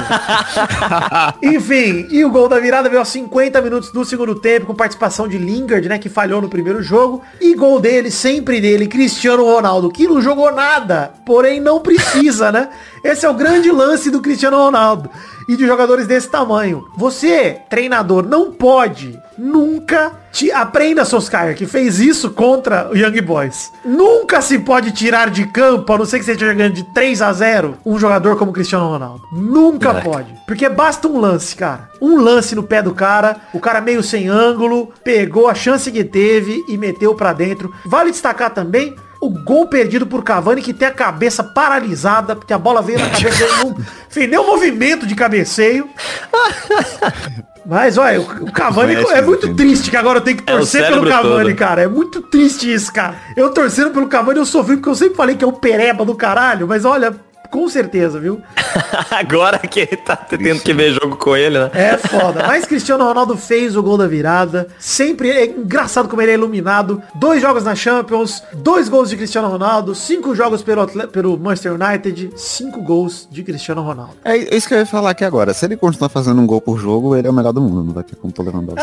Enfim, e o gol da virada veio aos 50 minutos do segundo tempo, com participação de Lingard, né? Que falhou no primeiro jogo. E gol dele, sempre dele, Cristiano Ronaldo, que não jogou nada, porém não precisa, né? Esse é o grande lance do Cristiano Ronaldo. E de jogadores desse tamanho. Você, treinador, não pode nunca te aprenda Solskjaer, que fez isso contra o Young Boys. Nunca se pode tirar de campo, a não ser que você esteja ganhando de 3 a 0 um jogador como Cristiano Ronaldo. Nunca É. pode. Porque basta um lance, cara. Um lance no pé do cara, o cara meio sem ângulo, pegou a chance que teve e meteu pra dentro. Vale destacar também o gol perdido por Cavani, que tem a cabeça paralisada, porque a bola veio na cabeça dele, não fez nenhum movimento de cabeceio. Mas, olha, o Cavani é muito triste que agora eu tenho que É torcer pelo cérebro Cavani, todo. cara. É muito triste isso, cara. Eu torcendo pelo Cavani, eu sofri, porque eu sempre falei que é um pereba do caralho, mas olha, com certeza, viu? Agora que ele tá tendo que ver jogo com ele, né? É foda. Mas Cristiano Ronaldo fez o gol da virada. Sempre é engraçado como ele é iluminado. Dois jogos na Champions, dois gols de Cristiano Ronaldo, cinco jogos pelo, Atle- pelo Manchester United, cinco gols de Cristiano Ronaldo. É isso que eu ia falar aqui agora. Se ele continuar fazendo um gol por jogo, ele é o melhor do mundo. Não vai ter como tô levando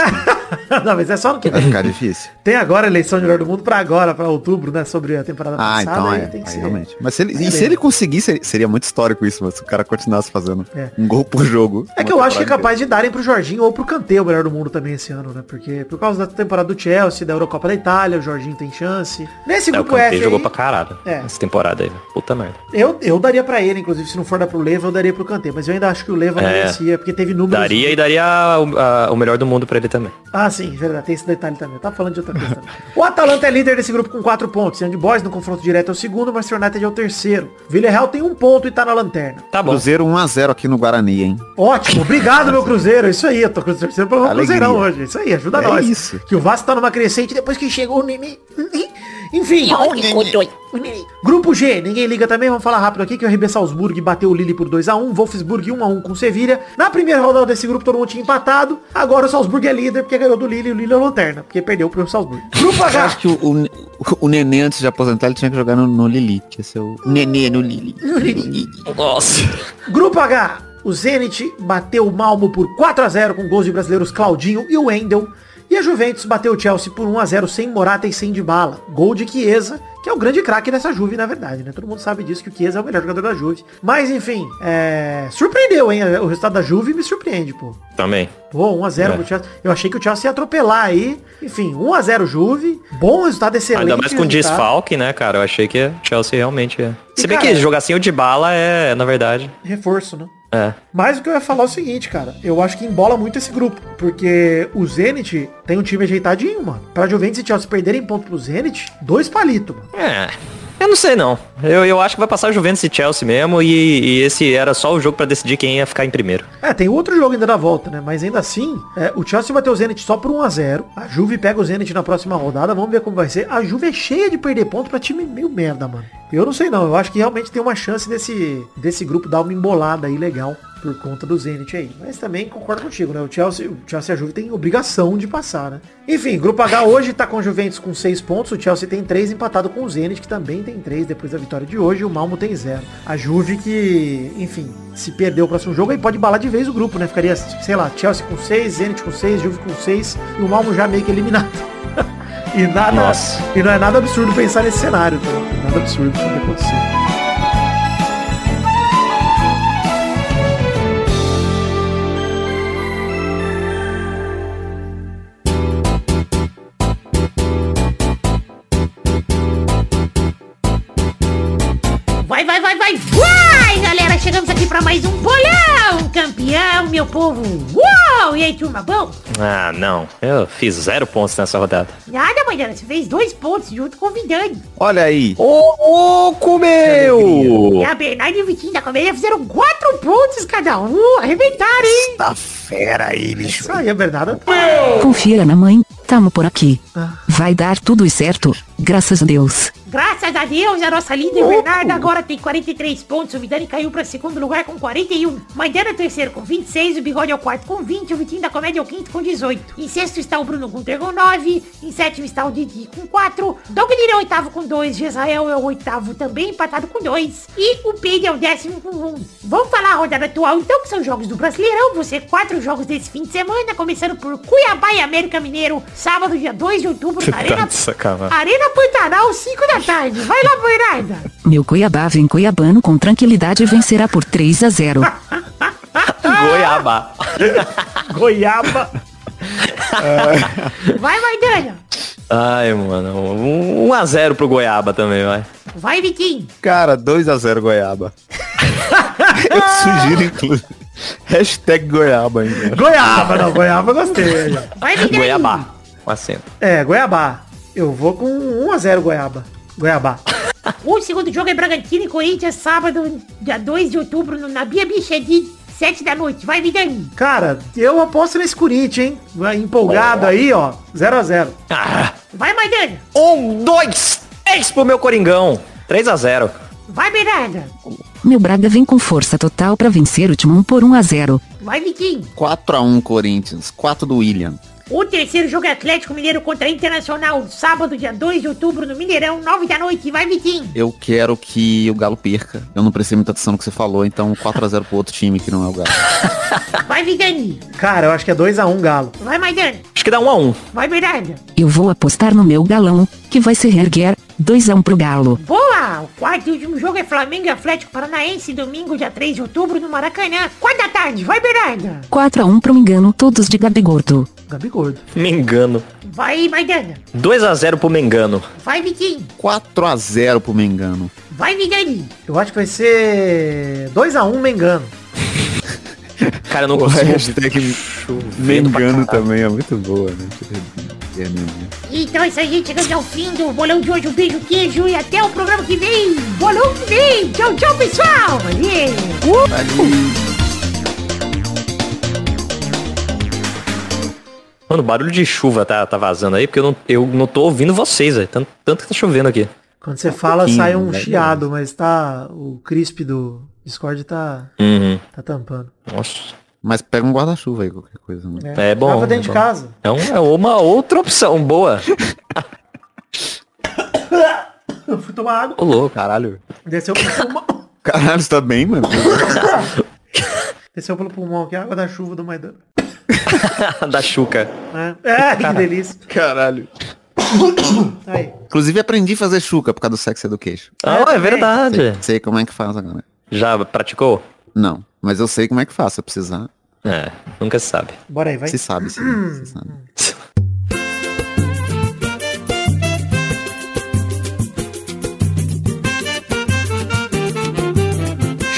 Não, mas é só no que Vai ficar difícil. Tem agora a eleição de melhor do mundo pra agora, pra outubro, né? Sobre a temporada Ah, passada. então aí é. tem que Aí, ser. realmente. Mas se ele, É e se ele conseguir, seria, seria muito histórico isso, mas se o cara continuasse fazendo É. um gol por jogo. É que eu acho que é capaz de darem pro Jorginho ou pro Kanté o melhor do mundo também esse ano, né? Porque por causa da temporada do Chelsea, da Eurocopa da Itália, o Jorginho tem chance. Nesse É, o grupo F jogou aí, pra caralho É. essa temporada aí. velho. Puta merda. eu, eu daria pra ele, inclusive, se não for dar pro Leva, eu daria pro Kanté. Mas eu ainda acho que o Leva É. merecia, porque teve números... Daria e daria o, a- o melhor do mundo pra ele também. Ah, sim, verdade. Tem esse detalhe também. Eu tava falando de outra coisa também. O Atalanta é líder desse grupo com 4 pontos. Young Boys no confronto direto é o segundo, mas o United é o terceiro. Villarreal tem um ponto e tá na lanterna. Tá bom. Cruzeiro 1x0 aqui no Guarani, hein? Ótimo, obrigado, meu Cruzeiro. É Isso aí, eu tô torcendo Alegria. Cruzeirão hoje. Isso aí, ajuda É nós. isso. Que o Vasco tá numa crescente depois que chegou o Nini. Enfim. Grupo G, ninguém liga também, vamos falar rápido aqui que o RB Salzburg bateu o Lille por 2x1, Wolfsburg 1x1 com Sevilha. Na primeira rodada desse grupo todo mundo tinha empatado, agora o Salzburg é líder porque ganhou do Lille e o Lille é lanterna, porque perdeu pro Salzburg. Grupo Eu H, acho que o, o, o Nenê, antes de aposentar, ele tinha que jogar no, no Lili. Que ser o Nenê no Lili. Nossa. Grupo H, o Zenit bateu o Malmo por 4x0 com gols de brasileiros Claudinho e Wendel. E a Juventus bateu o Chelsea por 1x0 sem Morata e sem Dybala. Gol de Chiesa, que é o grande craque dessa Juve, na verdade, né? Todo mundo sabe disso, que o Chiesa é o melhor jogador da Juve. Mas, enfim, é... surpreendeu, hein? O resultado da Juve me surpreende, pô. Também. Pô, 1x0 É. pro Chelsea. Eu achei que o Chelsea ia atropelar aí. Enfim, 1x0 Juve. Bom resultado excelente. Ainda mais com resultado. desfalque, né, cara? Eu achei que o Chelsea realmente é. E, Se bem cara- que jogar assim o de bala é, na verdade. Reforço, né? É. Mas o que eu ia falar é o seguinte, cara. Eu acho que embola muito esse grupo. Porque o Zenit tem um time ajeitadinho, mano. Pra Juventus e Chelsea perderem ponto pro Zenit, dois palitos, mano. É. Eu não sei não. Eu, eu acho que vai passar Juventus e Chelsea mesmo e, e esse era só o jogo pra decidir quem ia ficar em primeiro. É, tem outro jogo ainda na volta, né? Mas ainda assim, é, o Chelsea vai ter o Zenit só por 1x0. A Juve pega o Zenit na próxima rodada. Vamos ver como vai ser. A Juve é cheia de perder ponto pra time meio merda, mano. Eu não sei não. Eu acho que realmente tem uma chance desse, desse grupo dar uma embolada aí legal. Por conta do Zenit aí. Mas também concordo contigo, né? O Chelsea, o Chelsea e a Juve tem obrigação de passar, né? Enfim, grupo H hoje tá com o Juventus com 6 pontos, o Chelsea tem 3 empatado com o Zenit, que também tem 3 depois da vitória de hoje, o Malmo tem 0. A Juve que, enfim, se perder o próximo jogo, aí pode balar de vez o grupo, né? Ficaria, sei lá, Chelsea com 6, Zenit com 6, Juve com 6 e o Malmo já meio que eliminado. e nada, Nossa. e não é nada absurdo pensar nesse cenário, tá? Nada absurdo pode acontecer. Pra mais um bolão! Campeão, meu povo! Uau! E aí, turma, bom? Ah, não. Eu fiz zero pontos nessa rodada. Nada, Maidana, você fez dois pontos junto com o Vidani. Olha aí. Ô, louco, meu! E a Bernardo e o Vitinho da Comédia fizeram quatro pontos cada um. Arrebentaram, hein? Tá fera aí, bicho. Isso aí, a Bernarda. Confia na mãe, tamo por aqui. Ah. Vai dar tudo certo, graças a Deus. Graças a Deus, a nossa líder Bernarda agora tem 43 pontos. O Vidani caiu pra segundo lugar com 41. Maidana é o terceiro com 26. O Bigode é o quarto com 20. O Vitinho da Comédia é o quinto com 18. Em sexto está o Bruno Gunter com 9. Em sétimo está o Didi com 4. Dognir é o oitavo com 2. Gesael é o oitavo também empatado com 2. E o Pedro é o décimo com 1. Vamos falar a rodada atual então, que são jogos do Brasileirão. Você quatro jogos desse fim de semana, começando por Cuiabá e América Mineiro. Sábado, dia 2 de outubro, na Tá Arena de sacanagem. Arena Pantanal, 5 da tarde. Vai lá, Bernarda. Meu Cuiabá vem Cuiabano com tranquilidade e vencerá por 3 a 0. Goiaba. Goiaba. Vai, Maidana. Ai, mano. 1 a 0 pro Goiaba também, vai. Vai, Vitinho. Cara, 2x0 Goiaba. Eu sugiro, inclusive. Hashtag Goiaba ainda. Goiaba, não, Goiaba eu gostei. Vai. Goiabá. Um acento. É, Goiabá. Eu vou com 1x0 Goiaba. Goiabá. O segundo jogo é Bragantino e Corinthians, sábado, dia 2 de outubro, no Nabia Bichedi, 7 da noite. Vai, Vidani. Cara, eu aposto nesse Corinthians, hein? Vai Empolgado aí, ó. 0x0. Ah, Vai, Maidana. um, dois, três pro meu Coringão. 3 a 0 Vai, Bernarda. Meu Braga vem com força total pra vencer o Timão por 1 a 0. Vai, Vitinho. 4x1 Corinthians. 4 do William. O terceiro jogo é Atlético Mineiro contra Internacional, sábado, dia 2 de outubro, no Mineirão, 9 da noite. Vai, Vitinho. Eu quero que o Galo perca. Eu não prestei muita atenção no que você falou, então 4x0 pro outro time que não é o Galo. Vai, Vidani. Cara, eu acho que é 2x1 Galo. Vai, Maidana. Acho que dá 1 a 1 Vai, Bernarda. Eu vou apostar no meu galão, que vai ser erguer 2 a 1 pro Galo. Boa! O quarto e último jogo é Flamengo e Atlético Paranaense, domingo, dia 3 de outubro, no Maracanã. 4 da tarde. Vai, Bernarda. 4 a 1 pro Mengano, todos de Gabigordo. Gabi Gordo. Me engano. Vai, Maidana. 2 a 0 pro Mengano. Vai, Vitinho. 4x0 pro Mengano. Vai, Vidani. Eu acho que vai ser 2x1 Mengano. Cara, eu não consigo. hashtag Mengano também é muito boa, né? Então é isso aí, gente. Chegamos ao fim do bolão de hoje. Um beijo, queijo e até o programa que vem. Bolão que vem. Tchau, tchau, pessoal. Valeu. Mano, barulho de chuva tá, tá vazando aí, porque eu não, eu não tô ouvindo vocês, velho. Tanto, tanto que tá chovendo aqui. Quando você fala, pouquinho, sai um né? chiado, mas tá. O crisp do Discord tá, Uhum. tá tampando. Nossa. Mas pega um guarda-chuva aí, qualquer coisa, né? É bom. Tava é dentro de bom. casa. É, um- é uma outra opção boa. Eu fui tomar água. Ô, louco. Caralho. Desceu pelo pulmão. Caralho, você tá bem, mano? Desceu pelo pulmão aqui, a água da chuva do Maidana. da Chuca. É, é que delícia. Caralho. Aí. Inclusive aprendi a fazer chuca por causa do Sex Education. Ah, é também. verdade. Sei como é que faz agora. Já praticou? Não, mas eu sei como é que faz, se eu precisar. É, nunca se sabe. Bora aí, vai. Se sabe, sim. se sabe.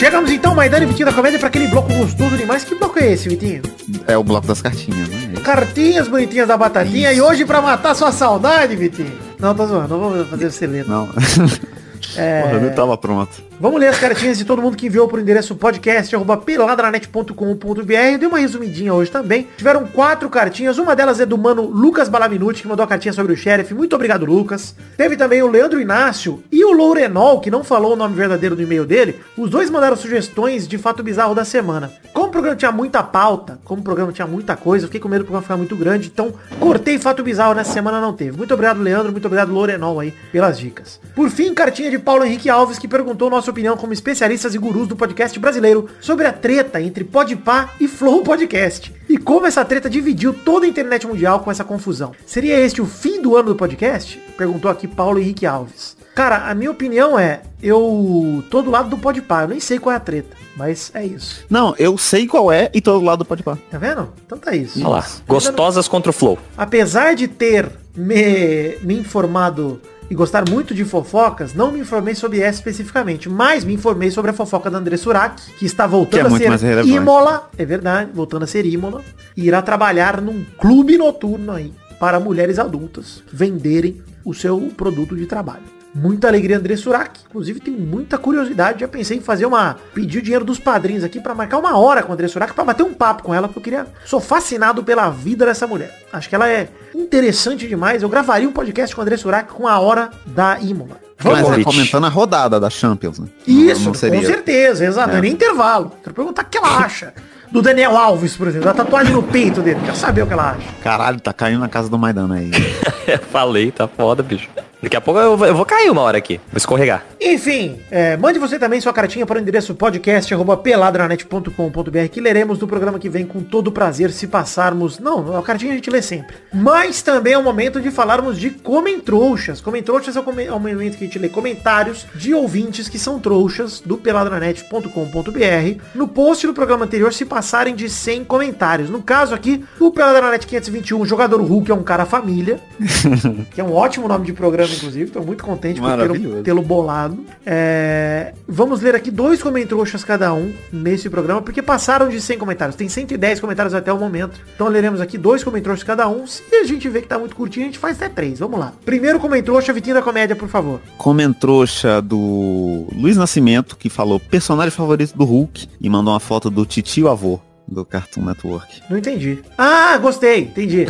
Chegamos então, Maidana e Vitinho da Comédia, pra aquele bloco gostoso demais. Que bloco é esse, Vitinho? É o bloco das cartinhas, né? Cartinhas bonitinhas da batatinha. E hoje, pra matar sua saudade, Vitinho. Não, tô zoando, não vou fazer você ler. Não. Porra, eu tava pronto. Vamos ler as cartinhas de todo mundo que enviou por endereço podcast peladranet.com.br. Dei uma resumidinha hoje também. Tiveram quatro cartinhas. Uma delas é do mano Lucas Balaminuti, que mandou a cartinha sobre o sheriff. Muito obrigado, Lucas. Teve também o Leandro Inácio e o Lourenol, que não falou o nome verdadeiro do e-mail dele. Os dois mandaram sugestões de fato bizarro da semana. Como o programa tinha muita pauta, como o programa tinha muita coisa, fiquei com medo do programa ficar muito grande. Então, cortei fato bizarro nessa semana, não teve. Muito obrigado, Leandro. Muito obrigado, Lourenol aí, pelas dicas. Por fim, cartinha de Paulo Henrique Alves, que perguntou o nosso opinião como especialistas e gurus do podcast brasileiro sobre a treta entre Podpah e Flow Podcast. E como essa treta dividiu toda a internet mundial com essa confusão. Seria este o fim do ano do podcast? Perguntou aqui Paulo Henrique Alves. Cara, a minha opinião é, eu tô do lado do Podpah, eu nem sei qual é a treta, mas é isso. Não, eu sei qual é e todo lado pode pá. Tá vendo? Então tá isso. Olha lá. Gostosas contra o Flow. Apesar de ter me, me informado e gostar muito de fofocas, não me informei sobre essa especificamente, mas me informei sobre a fofoca da André Surak, que está voltando Que é a ser. Imola, é verdade, voltando a ser Imola, e irá trabalhar num clube noturno aí, para mulheres adultas venderem o seu produto de trabalho. Muita alegria, André Surak. Inclusive, tenho muita curiosidade. Já pensei em fazer uma. Pedir o dinheiro dos padrinhos aqui pra marcar uma hora com a André Surak pra bater um papo com ela, porque eu queria. Sou fascinado pela vida dessa mulher. Acho que ela é interessante demais. Eu gravaria um podcast com a André Surak com a hora da Imola. Mas é comentando a rodada da Champions, né? Isso, Não com seria- certeza, exato. Não é É. nem intervalo. Quero perguntar o que ela acha do Daniel Alves, por exemplo, da tatuagem no peito dele. Quero saber o que ela acha. Caralho, tá caindo na casa do Maidana aí. Falei, tá foda, bicho. Daqui a pouco eu vou, eu vou cair uma hora aqui. Vou escorregar. Enfim, é, mande você também sua cartinha para o endereço podcast.peladranet.com.br que leremos no programa que vem com todo prazer se passarmos. Não, a cartinha a gente lê sempre. Mas também é o momento de falarmos de comentrouxas. Comentrouxas é o, come- é o momento que a gente lê comentários de ouvintes que são trouxas do peladranet.com.br. No post do programa anterior se passarem de 100 comentários. No caso aqui, o Peladranet 521, jogador Hulk é um cara família, que é um ótimo nome de programa, inclusive. Estou muito contente por tê-lo bolado. É, Vamos ler aqui dois comentários cada um nesse programa, porque passaram de 100 comentários. Tem 110 comentários até o momento. Então leremos aqui dois comentários cada um. Se a gente vê que tá muito curtinho, a gente faz até três. Vamos lá. Primeiro comentário, Vitinho da Comédia, por favor. Comentrouxa do Luiz Nascimento, que falou personagem favorito do Hulk e mandou uma foto do titio avô do Cartoon Network. Não entendi. Ah, gostei. Entendi.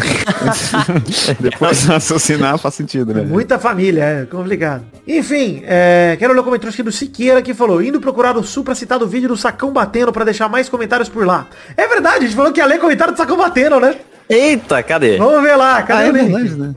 Depois de raciocinar faz sentido, né? Muita família, é complicado. Enfim, é, quero ler o comentário aqui do Siqueira que falou, indo procurar o Sul pra citar do vídeo do Sacão Batendo pra deixar mais comentários por lá. É verdade, a gente falou que ia ler comentário do Sacão Batendo, né? Eita, cadê? Vamos ver lá, Ah, cadê é o link? verdade, né?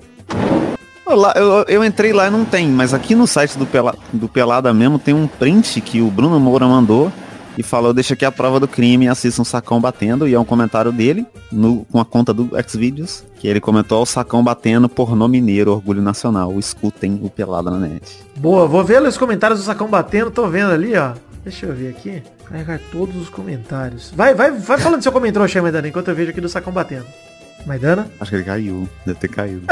Olá, eu, eu entrei lá e não tem, mas aqui no site do, Pela, do Pelada mesmo tem um print que o Bruno Moura mandou e falou, deixa aqui a prova do crime, assista um sacão batendo, e é um comentário dele, no, com a conta do Xvideos, que ele comentou o sacão batendo, pornô mineiro, orgulho nacional, escutem o Pelada na net. Boa, vou ver os comentários do Sacão Batendo, tô vendo ali, ó. Deixa eu ver aqui. Carregar todos os comentários. Vai, vai, vai falando seu comentário, Xê, Maidana, enquanto eu vejo aqui do Sacão Batendo. Maidana? Acho que ele caiu, deve ter caído.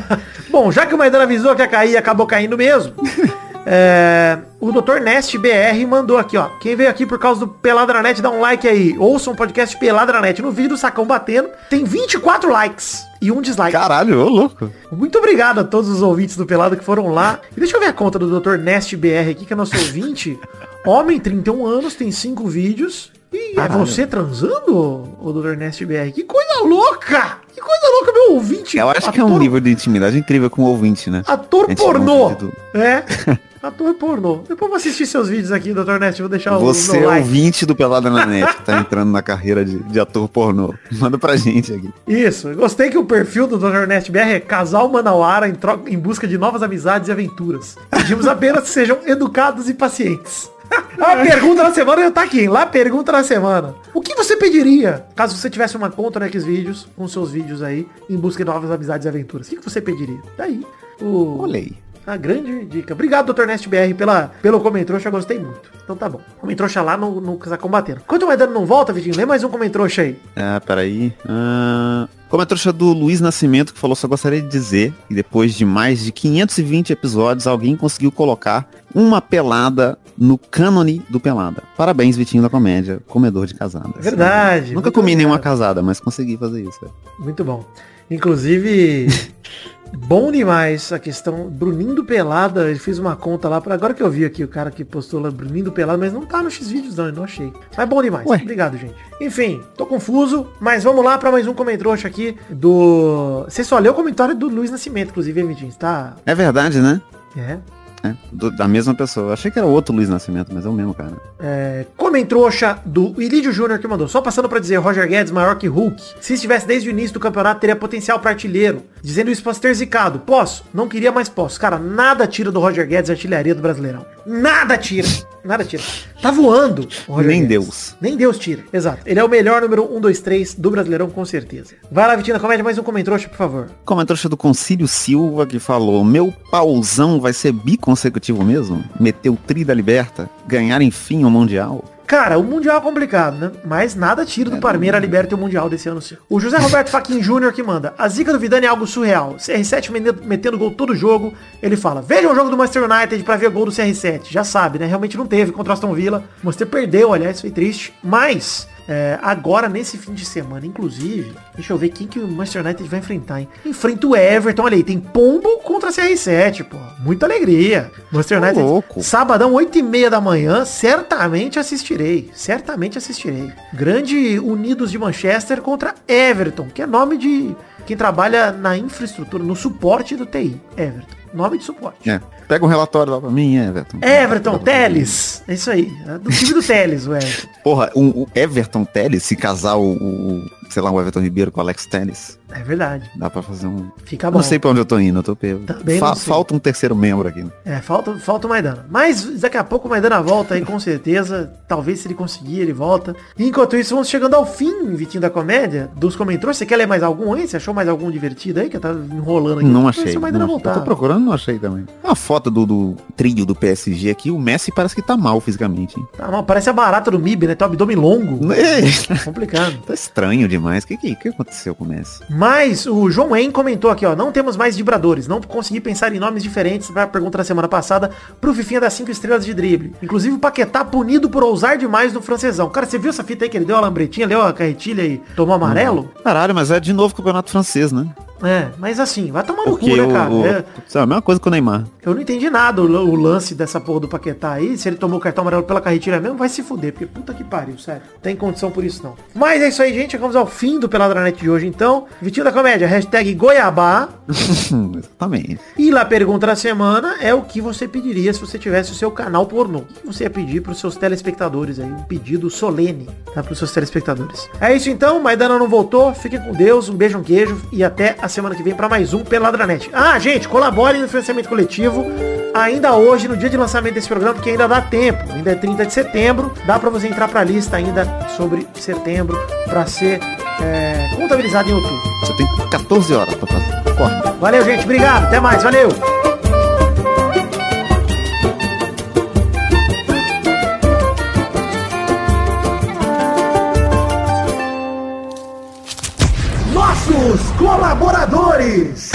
Bom, já que o Maidana avisou que ia cair e acabou caindo mesmo, é, o Dr. Nest BR mandou aqui, ó. Quem veio aqui por causa do Peladranet, dá um like aí. Ouça um podcast Peladranet. No vídeo do Sacão Batendo, tem 24 likes e um dislike. Caralho, ô louco. Muito obrigado a todos os ouvintes do Pelado que foram lá. E deixa eu ver a conta do Dr. Nest BR aqui, que é nosso ouvinte. Homem, 31 anos, tem 5 vídeos. E é Caralho. você transando, o Dr. Nest BR? Que coisa louca! Que coisa louca, meu ouvinte! Eu acho que é um Ator- nível de intimidade incrível com o ouvinte, né? Ator pornô. É. Ator pornô. Depois eu vou assistir seus vídeos aqui, Dr. Nest. Vou deixar o Você é like. ouvinte do Pelada na Net, que tá entrando na carreira de, de ator pornô. Manda pra gente aqui. Isso. Gostei que o perfil do Dr. Nest BR é casal manauara em, troca- em busca de novas amizades e aventuras. Pedimos apenas que sejam educados e pacientes. A pergunta da semana já tá aqui, hein? Lá pergunta da semana. O que você pediria caso você tivesse uma conta no Xvideos com seus vídeos aí em busca de novas amizades e aventuras? O que que você pediria? Daí. O... Olhei. A grande dica. Obrigado, Dr. Nest BR, pela, pelo comentrouxa, gostei muito. Então tá bom. Comentrouxa lá no, no Tá Combatendo. Enquanto o Maidano não volta, Vitinho, lê mais um comentrouxa aí. Ah, peraí. Ah, como é trouxa do Luiz Nascimento, que falou, só gostaria de dizer que depois de mais de 520 episódios, alguém conseguiu colocar uma pelada no cânone do Pelada. Parabéns, Vitinho da Comédia, comedor de casadas. Verdade. Nunca comi nenhuma casada, mas consegui fazer isso. velho. Muito bom. Inclusive, Bom demais a questão. Bruninho do Pelada, ele fez uma conta lá. Pra, agora que eu vi aqui o cara que postou lá, Bruninho do Pelada, mas não tá no X-Vídeos não, eu não achei. Mas bom demais. Ué. Obrigado, gente. Enfim, tô confuso, mas vamos lá pra mais um comentário aqui do... Você só leu o comentário do Luiz Nascimento, inclusive, Vitinho. Tá... É verdade, né? É. É, do- da mesma pessoa. Eu achei que era outro Luiz Nascimento, mas é o mesmo, cara. É, Comentrouxa do Ilídio Júnior que mandou. Só passando pra dizer, Roger Guedes maior que Hulk. Se estivesse desde o início do campeonato, teria potencial pra artilheiro. Dizendo isso posso ter zicado. Posso? Não queria, mas posso. Cara, nada tira do Roger Guedes a artilharia do Brasileirão. Nada tira. Nada tira. Tá voando. Nem Guedes. Deus. Nem Deus tira. Exato. Ele é o melhor número 1, 2, 3 do Brasileirão, com certeza. Vai lá, Vitina, comédia mais um comentrouxa, por favor. Comentário do Concílio Silva que falou: Meu pauzão vai ser biconsecutivo mesmo? Meteu tri da liberta? Ganhar enfim o Mundial? Cara, o Mundial é complicado, né? Mas nada tira do Parmeira liberta o Mundial desse ano sim. O José Roberto Faquin Júnior que manda. A zica do Vidani é algo surreal. CR7 metendo, gol todo jogo. Ele fala, veja o jogo do Manchester United pra ver gol do CR7. Já sabe, né? Realmente não teve contra o Aston Villa. Manchester perdeu, aliás, foi triste. Mas... é, agora, nesse fim de semana, inclusive, deixa eu ver quem que o Manchester United vai enfrentar, hein? Enfrenta o Everton, olha aí, tem Pombo contra CR7, pô. Muita alegria. Manchester Ô, United, louco. Sabadão, 8 e meia da manhã, certamente assistirei. Certamente assistirei. Grande Unidos de Manchester contra Everton, que é nome de quem trabalha na infraestrutura, no suporte do TI. Everton. Nome de suporte. É. Pega um relatório lá pra mim, Everton. Everton, Teles. É isso aí. É do time do Teles, o Everton. Porra, um- o Everton Teles, se casar o, o- sei lá, o Everton Ribeiro com o Alex Teles, É verdade. dá pra fazer um... Fica bom. Não sei pra onde eu tô indo, eu tô pego. Também sei. Falta um terceiro membro aqui. É, falta, falta o Maidana. Mas daqui a pouco o Maidana volta aí, com certeza. Talvez se ele conseguir, ele volta. E enquanto isso, vamos chegando ao fim, Vitinho da Comédia, dos comentários. Você quer ler mais algum aí? Você achou mais algum divertido aí? Que tava enrolando aqui. Não achei. Se o Maidana não voltar. Eu tô procurando, não achei também. Uma foto do, do trio do PSG aqui, o Messi parece que tá mal fisicamente, hein? Tá, mal, parece a barata do MIB, né? Tem o abdômen longo. É, Complicado. tá estranho demais. O que, que, que aconteceu com? Mas o João En comentou aqui, ó. Não temos mais vibradores. Não consegui pensar em nomes diferentes pra pergunta da semana passada pro Fifinha das 5 estrelas de drible. Inclusive o Paquetá punido por ousar demais no francesão. Cara, você viu essa fita aí que ele deu a lambretinha, deu a carretilha e tomou amarelo? Caralho, mas é de novo campeonato francês, né? É, mas assim, vai tomar no cu, né, cara? o, É, sabe, a mesma coisa com o Neymar. eu não entendi nada o, o lance dessa porra do Paquetá aí. Se ele tomou o cartão amarelo pela carretilha mesmo, vai se fuder. Porque puta que pariu, sério. Tem condição por isso não. Mas é isso aí, gente. Chegamos ao fim do Peladranet de hoje, então. Vitinho da Comédia, hashtag Goiabá. Exatamente. E lá pergunta da semana é o que você pediria se você tivesse o seu canal pornô. O que você ia pedir pros seus telespectadores aí? Um pedido solene, tá? Pros seus telespectadores. É isso então, Maidana não voltou. Fiquem com Deus, um beijo, um queijo e até a semana que vem pra mais um Peladranet. Ah, gente, colaborem no financiamento coletivo. Ainda hoje, no dia de lançamento desse programa, porque ainda dá tempo. Ainda é 30 de setembro. Dá pra você entrar pra lista ainda sobre setembro pra ser é, contabilizado em outubro. Você tem 14 horas pra fazer. Corre. Valeu, gente. Obrigado. Até mais. Valeu. Colaboradores.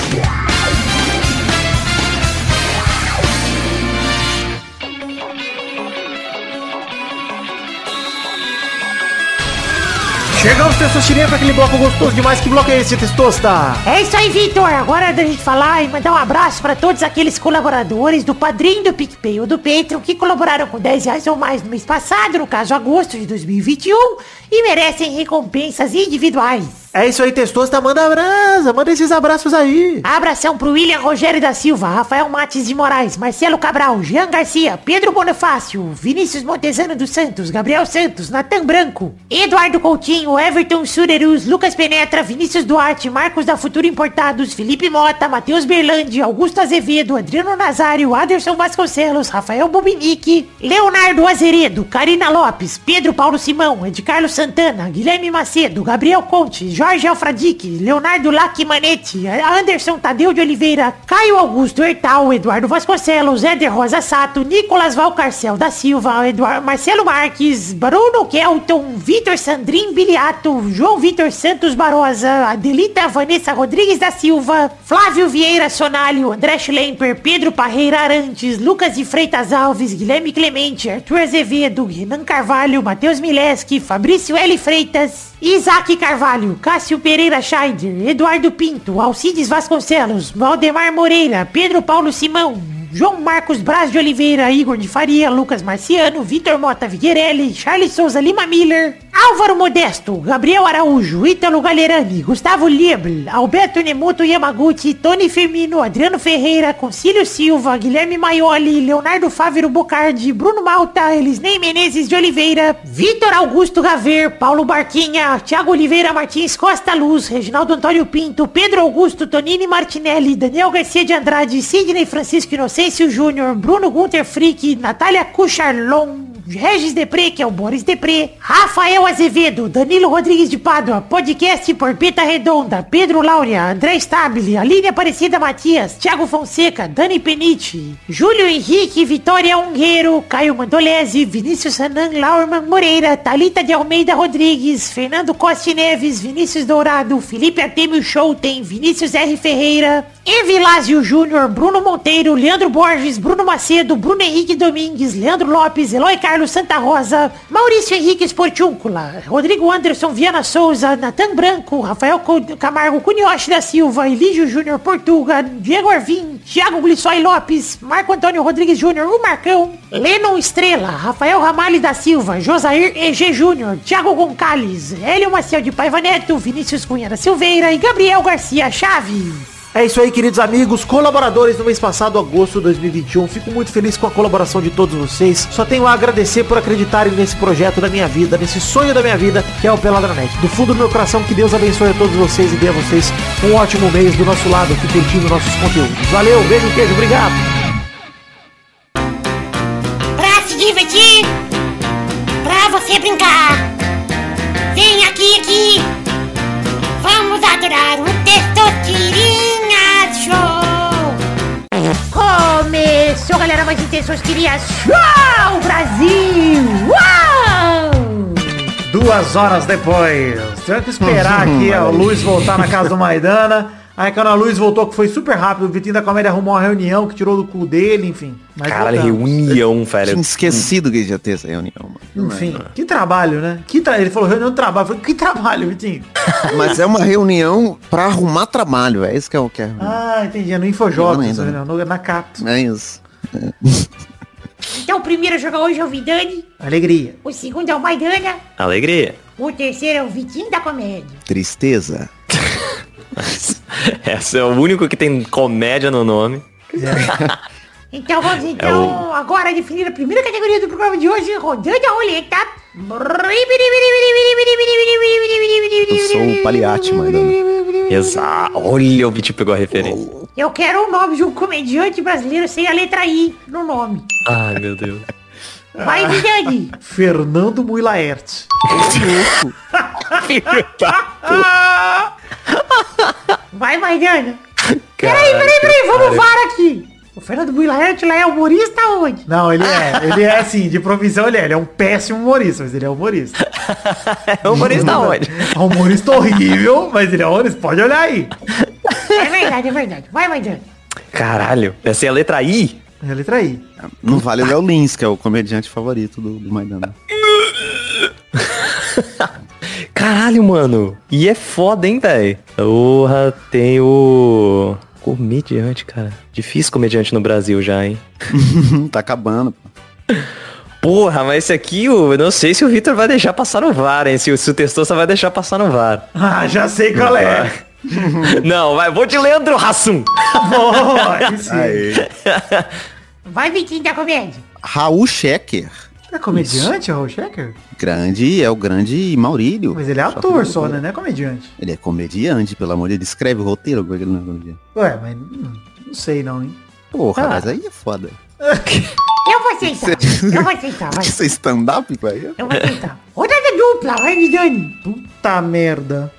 Chegamos, Testosterinha, para aquele bloco gostoso demais. Que bloco é esse, Testosta? É isso aí, Vitor. Agora é da gente falar e mandar um abraço pra todos aqueles colaboradores do Padrinho do PicPay ou do Patreon que colaboraram com 10 reais ou mais no mês passado, no caso agosto de 2021, e merecem recompensas individuais. É isso aí, Testosta. Manda abraço, manda esses abraços aí. Abração pro William Rogério da Silva, Rafael Mates de Moraes, Marcelo Cabral, Jean Garcia, Pedro Bonifácio, Vinícius Montezano dos Santos, Gabriel Santos, Natan Branco, Eduardo Coutinho, Everton Surerus, Lucas Penetra, Vinícius Duarte, Marcos da Futuro Importados, Felipe Mota, Matheus Berlandi, Augusto Azevedo, Adriano Nazário, Aderson Vasconcelos, Rafael Bobinique, Leonardo Azeredo, Karina Lopes, Pedro Paulo Simão, Ed Carlos Santana, Guilherme Macedo, Gabriel Conte, Jorge Alfradique, Leonardo Lacmanete, Anderson Tadeu de Oliveira, Caio Augusto Hertal, Eduardo Vasconcelos, Éder Rosa Sato, Nicolas Valcarcel da Silva, Eduardo Marcelo Marques, Bruno Kelton, Vitor Sandrin Biliato, João Vitor Santos Barosa, Adelita Vanessa Rodrigues da Silva, Flávio Vieira Sonalho, André Schlemper, Pedro Parreira Arantes, Lucas de Freitas Alves, Guilherme Clemente, Arthur Azevedo, Renan Carvalho, Matheus Mileski, Fabrício L. Freitas, Isaac Carvalho, Cássio Pereira Scheider, Eduardo Pinto, Alcides Vasconcelos, Valdemar Moreira, Pedro Paulo Simão, João Marcos Braz de Oliveira, Igor de Faria, Lucas Marciano, Vitor Mota Viguerelli, Charles Souza Lima Miller, Álvaro Modesto, Gabriel Araújo, Ítalo Galerani, Gustavo Liebl, Alberto Nemoto Yamaguchi, Tony Firmino, Adriano Ferreira, Concílio Silva, Guilherme Maioli, Leonardo Fávero Bocardi, Bruno Malta, Elisnei Menezes de Oliveira, Vitor Augusto Gaver, Paulo Barquinha, Thiago Oliveira Martins Costa Luz, Reginaldo Antônio Pinto, Pedro Augusto Tonini Martinelli, Daniel Garcia de Andrade, Sidney Francisco Inocêncio Júnior, Bruno Gunter Frick, Natália Cucharlon, Regis Depré, que é o Boris Depré, Rafael Azevedo, Danilo Rodrigues de Pádua, podcast Porpeta Redonda, Pedro Laura, André Stabile, Aline Aparecida Matias, Thiago Fonseca, Dani Penite, Júlio Henrique, Vitória Ungueiro, Caio Mandolese, Vinícius Sanan, Laurman Moreira, Talita de Almeida Rodrigues, Fernando Costa Neves, Vinícius Dourado, Felipe Artemio Schouten, Vinícius R. Ferreira, Evilásio Júnior, Bruno Monteiro, Leandro Borges, Bruno Macedo, Bruno Henrique Domingues, Leandro Lopes, Eloy Carlos Santa Rosa, Maurício Henrique Esportúncula, Rodrigo Anderson Viana Souza, Natan Branco, Rafael Camargo Cunhoche da Silva, Elígio Júnior Portuga, Diego Arvim, Thiago Glissói Lopes, Marco Antônio Rodrigues Júnior, o Marcão, Lennon Estrela, Rafael Ramalho da Silva, Josair EG Júnior, Thiago Gonçalves, Hélio Maciel de Paiva Neto, Vinícius Cunha da Silveira e Gabriel Garcia Chaves. É isso aí, queridos amigos, colaboradores do mês passado, agosto de 2021. Fico muito feliz com a colaboração de todos vocês. Só tenho a agradecer por acreditarem nesse projeto da minha vida, nesse sonho da minha vida, que é o Peladranet. Do fundo do meu coração, que Deus abençoe a todos vocês e dê a vocês um ótimo mês do nosso lado, aqui curtindo nossos conteúdos. Valeu, beijo, queijo, obrigado. Pra se divertir, pra você brincar. Vem aqui, aqui. Vamos adorar o Testosterinha Galera, mais Testosterinha Show, Brasil. Uau! Duas horas depois. Tivemos que esperar aqui a luz voltar na casa do Maidana. Aí quando a luz voltou, que foi super rápido, o Vitinho da Comédia arrumou uma reunião que tirou do cu dele, enfim. Mas Caralho, voltamos. reunião, Tinha velho. esquecido que ia ter essa reunião, mano. Enfim, que trabalho, né? Que tra... Ele falou reunião de trabalho. Eu falei, que trabalho, Vitinho? Mas é uma reunião pra arrumar trabalho, é isso que é o que é. Ah, entendi. É no Infojobs, Não, reunião, no- na Capto. É isso. Então o primeiro a jogar hoje é o Vidani, Alegria. o segundo é o Maidana, Alegria. o terceiro é o Vitinho da Comédia. Tristeza. Esse é o único que tem comédia no nome. Então vamos então agora definir a primeira categoria do programa de hoje, rodando a roleta. Eu sou o Paliati, mano. Exato. Olha, o Vitinho pegou a referência. Eu quero o nome de um comediante brasileiro sem a letra I no nome. Ai, meu Deus. Vai, Vidani. Fernando Muilaert. Vai, Maidana. Peraí, peraí, peraí, vamos var aqui. O Fernando Builaerte lá é humorista onde? Não, ele é. Ele é assim, de profissão ele é. Ele é um péssimo humorista, mas ele é humorista. É humorista onde? É um humorista horrível, mas ele é humorista. Pode olhar aí. É verdade, é verdade. Vai, Maidana. Caralho. Essa é a letra I? É a letra I. Não vale o Léo Lins, que é o comediante favorito do, do Maidana. Caralho, mano. E é foda, hein, velho? Porra, tem o... Comediante, cara. Difícil comediante no Brasil já, hein? tá acabando. pô. Porra, mas esse aqui, eu não sei se o Vitor vai deixar passar no VAR, hein? Se, o- se o Testosta vai deixar passar no VAR. Ah, já sei qual é. não, vai, vou de Leandro Hassum. Bom, aí sim. Aê. Vai, Vitinho da Comédia. Raul Schecker. É comediante, o Raul Schecker? Grande, é o grande Maurílio. Mas ele é ator só, né? Não é comediante. Ele é comediante, pelo amor de Deus. Escreve o roteiro, como é ele não é comediante? Ué, mas não sei não, hein? Porra, Ah. mas aí é foda. Eu vou aceitar. Eu vou aceitar, vai. Isso é stand-up, velho? Eu vou aceitar. Rodada dupla, vai, Vidani. Puta merda.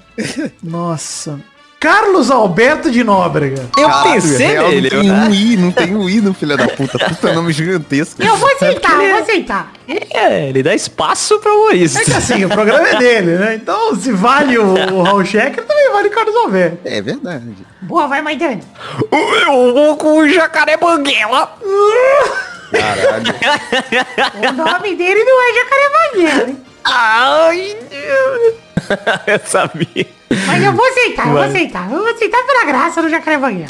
Nossa. Carlos Alberto de Nóbrega. Eu Caralho, pensei real, nele. Não tem um I, não tem um I no filho da puta. Puta nome gigantesco. Eu vou aceitar, eu vou aceitar. É, ele dá espaço pra humorista. É que assim, o programa é dele, né? Então, se vale o, o Raul Schecker, também vale o Carlos Alberto. É verdade. Boa, vai, Maidana. Eu vou com o jacaré banguela. Caralho. O nome dele não é Jacaré Banguela? Ai, Deus. eu sabia. Mas eu vou aceitar, eu vou aceitar. Eu vou aceitar pela graça do Jacarevanha.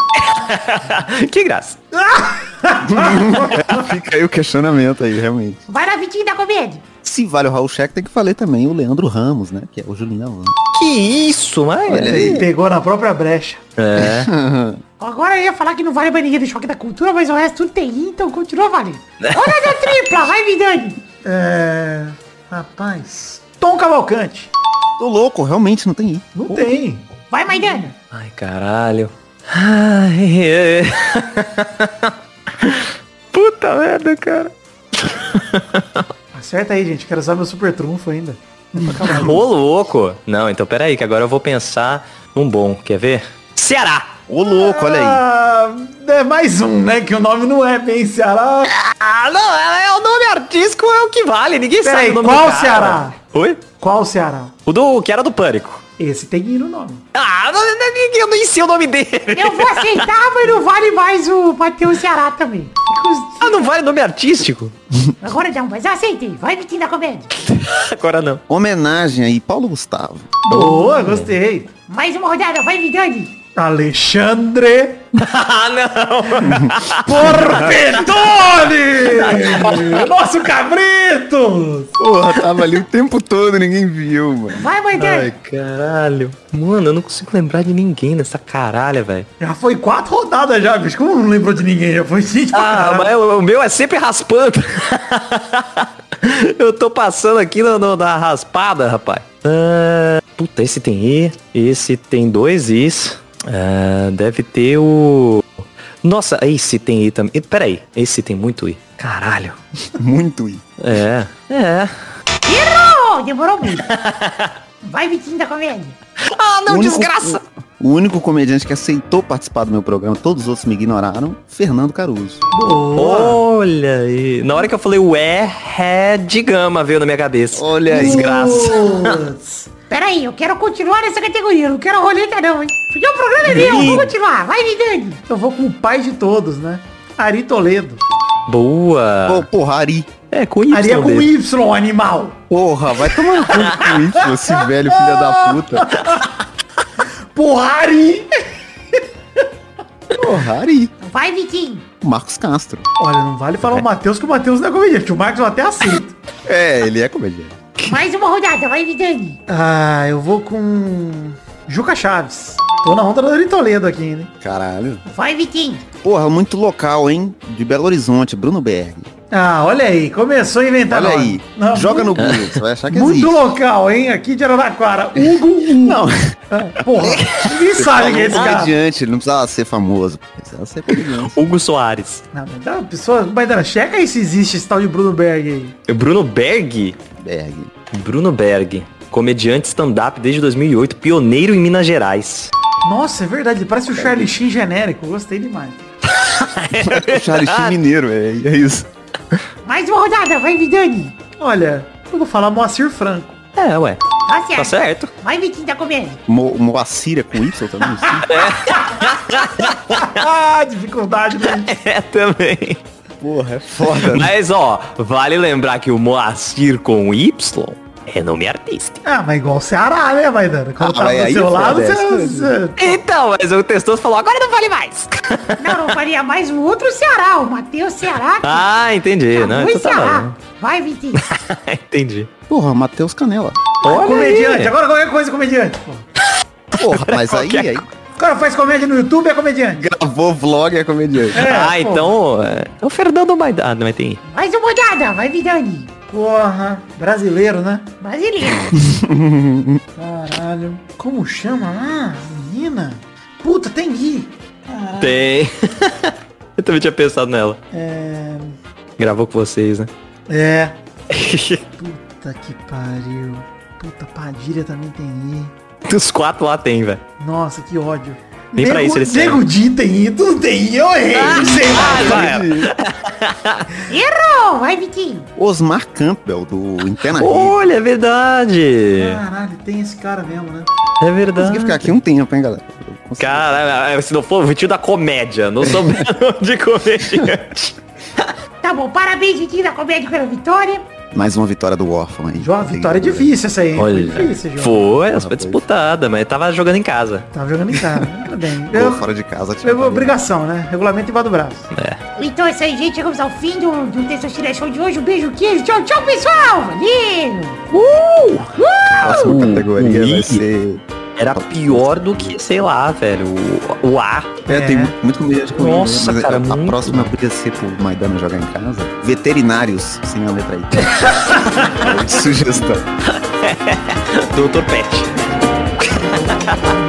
que graça. Fica aí o questionamento aí, realmente. Vai na Vitinho da Comédia. Se vale o Raul Check, tem que falar também o Leandro Ramos, né? Que é o Julinho Alan. Que isso, mas... Ele pegou na própria brecha. É. Agora eu ia falar que não vale mais ninguém do Choque da Cultura, mas o resto tudo tem, então continua valendo. Olha da tripla, vai me dando. É. Rapaz. Tom Cavalcante. Tô louco, realmente não tem I. Não tem. Vai, Maidana. Ai, caralho. Ai, é. Puta merda, cara. Acerta aí, gente. Quero usar meu super trunfo ainda. Ô, louco. Não, então peraí, que agora eu vou pensar num bom. Quer ver? Ceará. Ô louco, olha aí. Ah, é mais um, né? Que o nome não é bem Ceará. Ah, não, é, é o nome artístico é o que vale. Ninguém Peraí, sabe o nome qual do cara. Ceará? Oi? Qual Ceará? O do que era do Pânico. Esse tem I no nome. Ah, não, não, não, eu nem sei o nome dele. Eu vou aceitar, mas não vale mais o Matheus Ceará também. Ah, não vale nome artístico? Agora não, mas aceitei. Vai, Vitinho da Comédia. Agora não. Homenagem aí, Paulo Gustavo. Boa, gostei. Mais uma rodada, vai me dando. Alexandre Ah, não. Porpetone! Nosso cabrito! Porra, tava ali o tempo todo, ninguém viu, mano. Vai, Maidana. Ai, caralho. Mano, eu não consigo lembrar de ninguém nessa caralha, velho. Já foi quatro rodadas já, bicho. Como não lembrou de ninguém? Já foi gente pra Ah, mas o, meu é sempre raspando. eu tô passando aqui no, no- na raspada, rapaz. Ah, puta, esse tem I, esse tem dois Is. Ah, deve ter o... Nossa, esse tem I também. Peraí, esse tem muito I. Caralho. Muito I. É, é. Errou! Demorou muito. Vai, Vitinho da Comédia. Ah, não, O único- desgraça. O único comediante que aceitou participar do meu programa, todos os outros me ignoraram, Fernando Caruso. Boa. Olha aí. Na hora que eu falei o é, é de gama veio na minha cabeça. Olha aí. Desgraça. Putz. Pera aí, eu quero continuar nessa categoria. Eu não quero roleta não, hein. Porque o programa é meu. Vou continuar. Vai, me dando. Eu vou com o pai de todos, né? Ari Toledo. Boa. Pô, porra, Ari. É, com Y Ari é com dele. Y, animal. Porra, vai tomar no cu com isso, esse velho filho da puta. Porra, Ari. Porra, Ari. Vai, Vitinho. Marcos Castro. Olha, não vale falar o Matheus, que o Matheus não é comediante. O Marcos eu até aceito. É, ele é comediante. Mais uma rodada. Vai, dando. Ah, eu vou com... Juca Chaves. Tô na onda do Ari Toledo aqui, né? Caralho. Vai, Vitinho. Porra, muito local, hein? De Belo Horizonte, Bruno Berg. Ah, olha aí. Começou a inventar Olha nome. aí. Não, Joga muito- no Google, você vai achar que Muito existe. local, hein? Aqui de Araraquara. Hugo U. Não, Ah, Porra, ninguém sabe quem é esse cara. comediante, ele não precisava ser famoso. Precisava ser comediante. Hugo Soares. Não, mas dá uma pessoa... Mas dá, checa aí se existe esse tal de Bruno Berg aí. Bruno Berg? Berg. Bruno Berg. Comediante stand-up desde 2008, pioneiro em Minas Gerais. Nossa, é verdade. Ele parece o Charlie Sheen genérico. Gostei demais. O Charlie Sheen mineiro, é, é isso. Mais uma rodada. Vai, me dando. Olha, eu vou falar Moacir Franco. É, ué. Tá certo. Tá certo. Vai, Vitinho da Comédia. Mo Moacir é com Y também? assim? Ah, dificuldade, né? É também. Porra, é foda, né? Mas, ó, vale lembrar que o Moacir com Y é nome artístico. Ah, mas igual o Ceará, né, Maidana? Quando Ah, tá do seu lado, você... é você- Então, mas o Testoso falou, agora não vale mais. Não, não faria mais o outro Ceará. O Matheus Ceará. que ah, entendi. acabou Não, então tá Ceará. bom. Vai, Vitinho. entendi. Porra, Matheus Canela. Olha comediante. aí. Agora qualquer coisa é comediante. Porra, mas aí, qualquer aí O cara faz comédia no YouTube, é comediante. gravou vlog é comediante. É, ah, pô. então... É, é o Fernando Maidana. Ah, não, mas tem... Mais uma rodada. Vai, dando. Porra, brasileiro, né? Brasileiro. Caralho. Como chama lá? Menina? Puta, tem Gui. Tem. Eu também tinha pensado nela. É... Gravou com vocês, né? É. Puta que pariu. Puta, Padilha também tem I. Os quatro lá tem, velho. Nossa, que ódio. Nem pra isso eles Nego Di tem I, tu não tem I, eu errei. não sei vai. Errou. Vai, Vitinho. Osmar Campbell, do Antena. Olha, é verdade. Caralho, tem esse cara mesmo, né? É Consegui verdade. ficar aqui um tempo, hein, galera? Eu consegui. Cara, se não for o tio da comédia, não sou de comediante. Tá bom, parabéns, Vitinho da Comédia pela vitória. Mais uma vitória do Órfão aí. João, vitória é difícil essa aí. Olha, Foi difícil, João. foi, essa foi foi. disputada, mas tava jogando em casa. Tava jogando em casa. Tudo bem. Eu, fora de casa. tá obrigação, né? Regulamento embaixo do braço. Então é isso aí, gente. Chegamos ao fim do, do Testosterona Show de hoje. Um beijo, queijo. Tchau, tchau, pessoal. Valeu. A próxima categoria Ui. vai ser. Era pior do que, sei lá, velho, o, o A. É, É. tem muito, muito comida de comida. Nossa, mas cara, a, a muito. próxima podia ser pro Maidana jogar em casa. Veterinários, sem a letra I. Sugestão. Doutor Pet.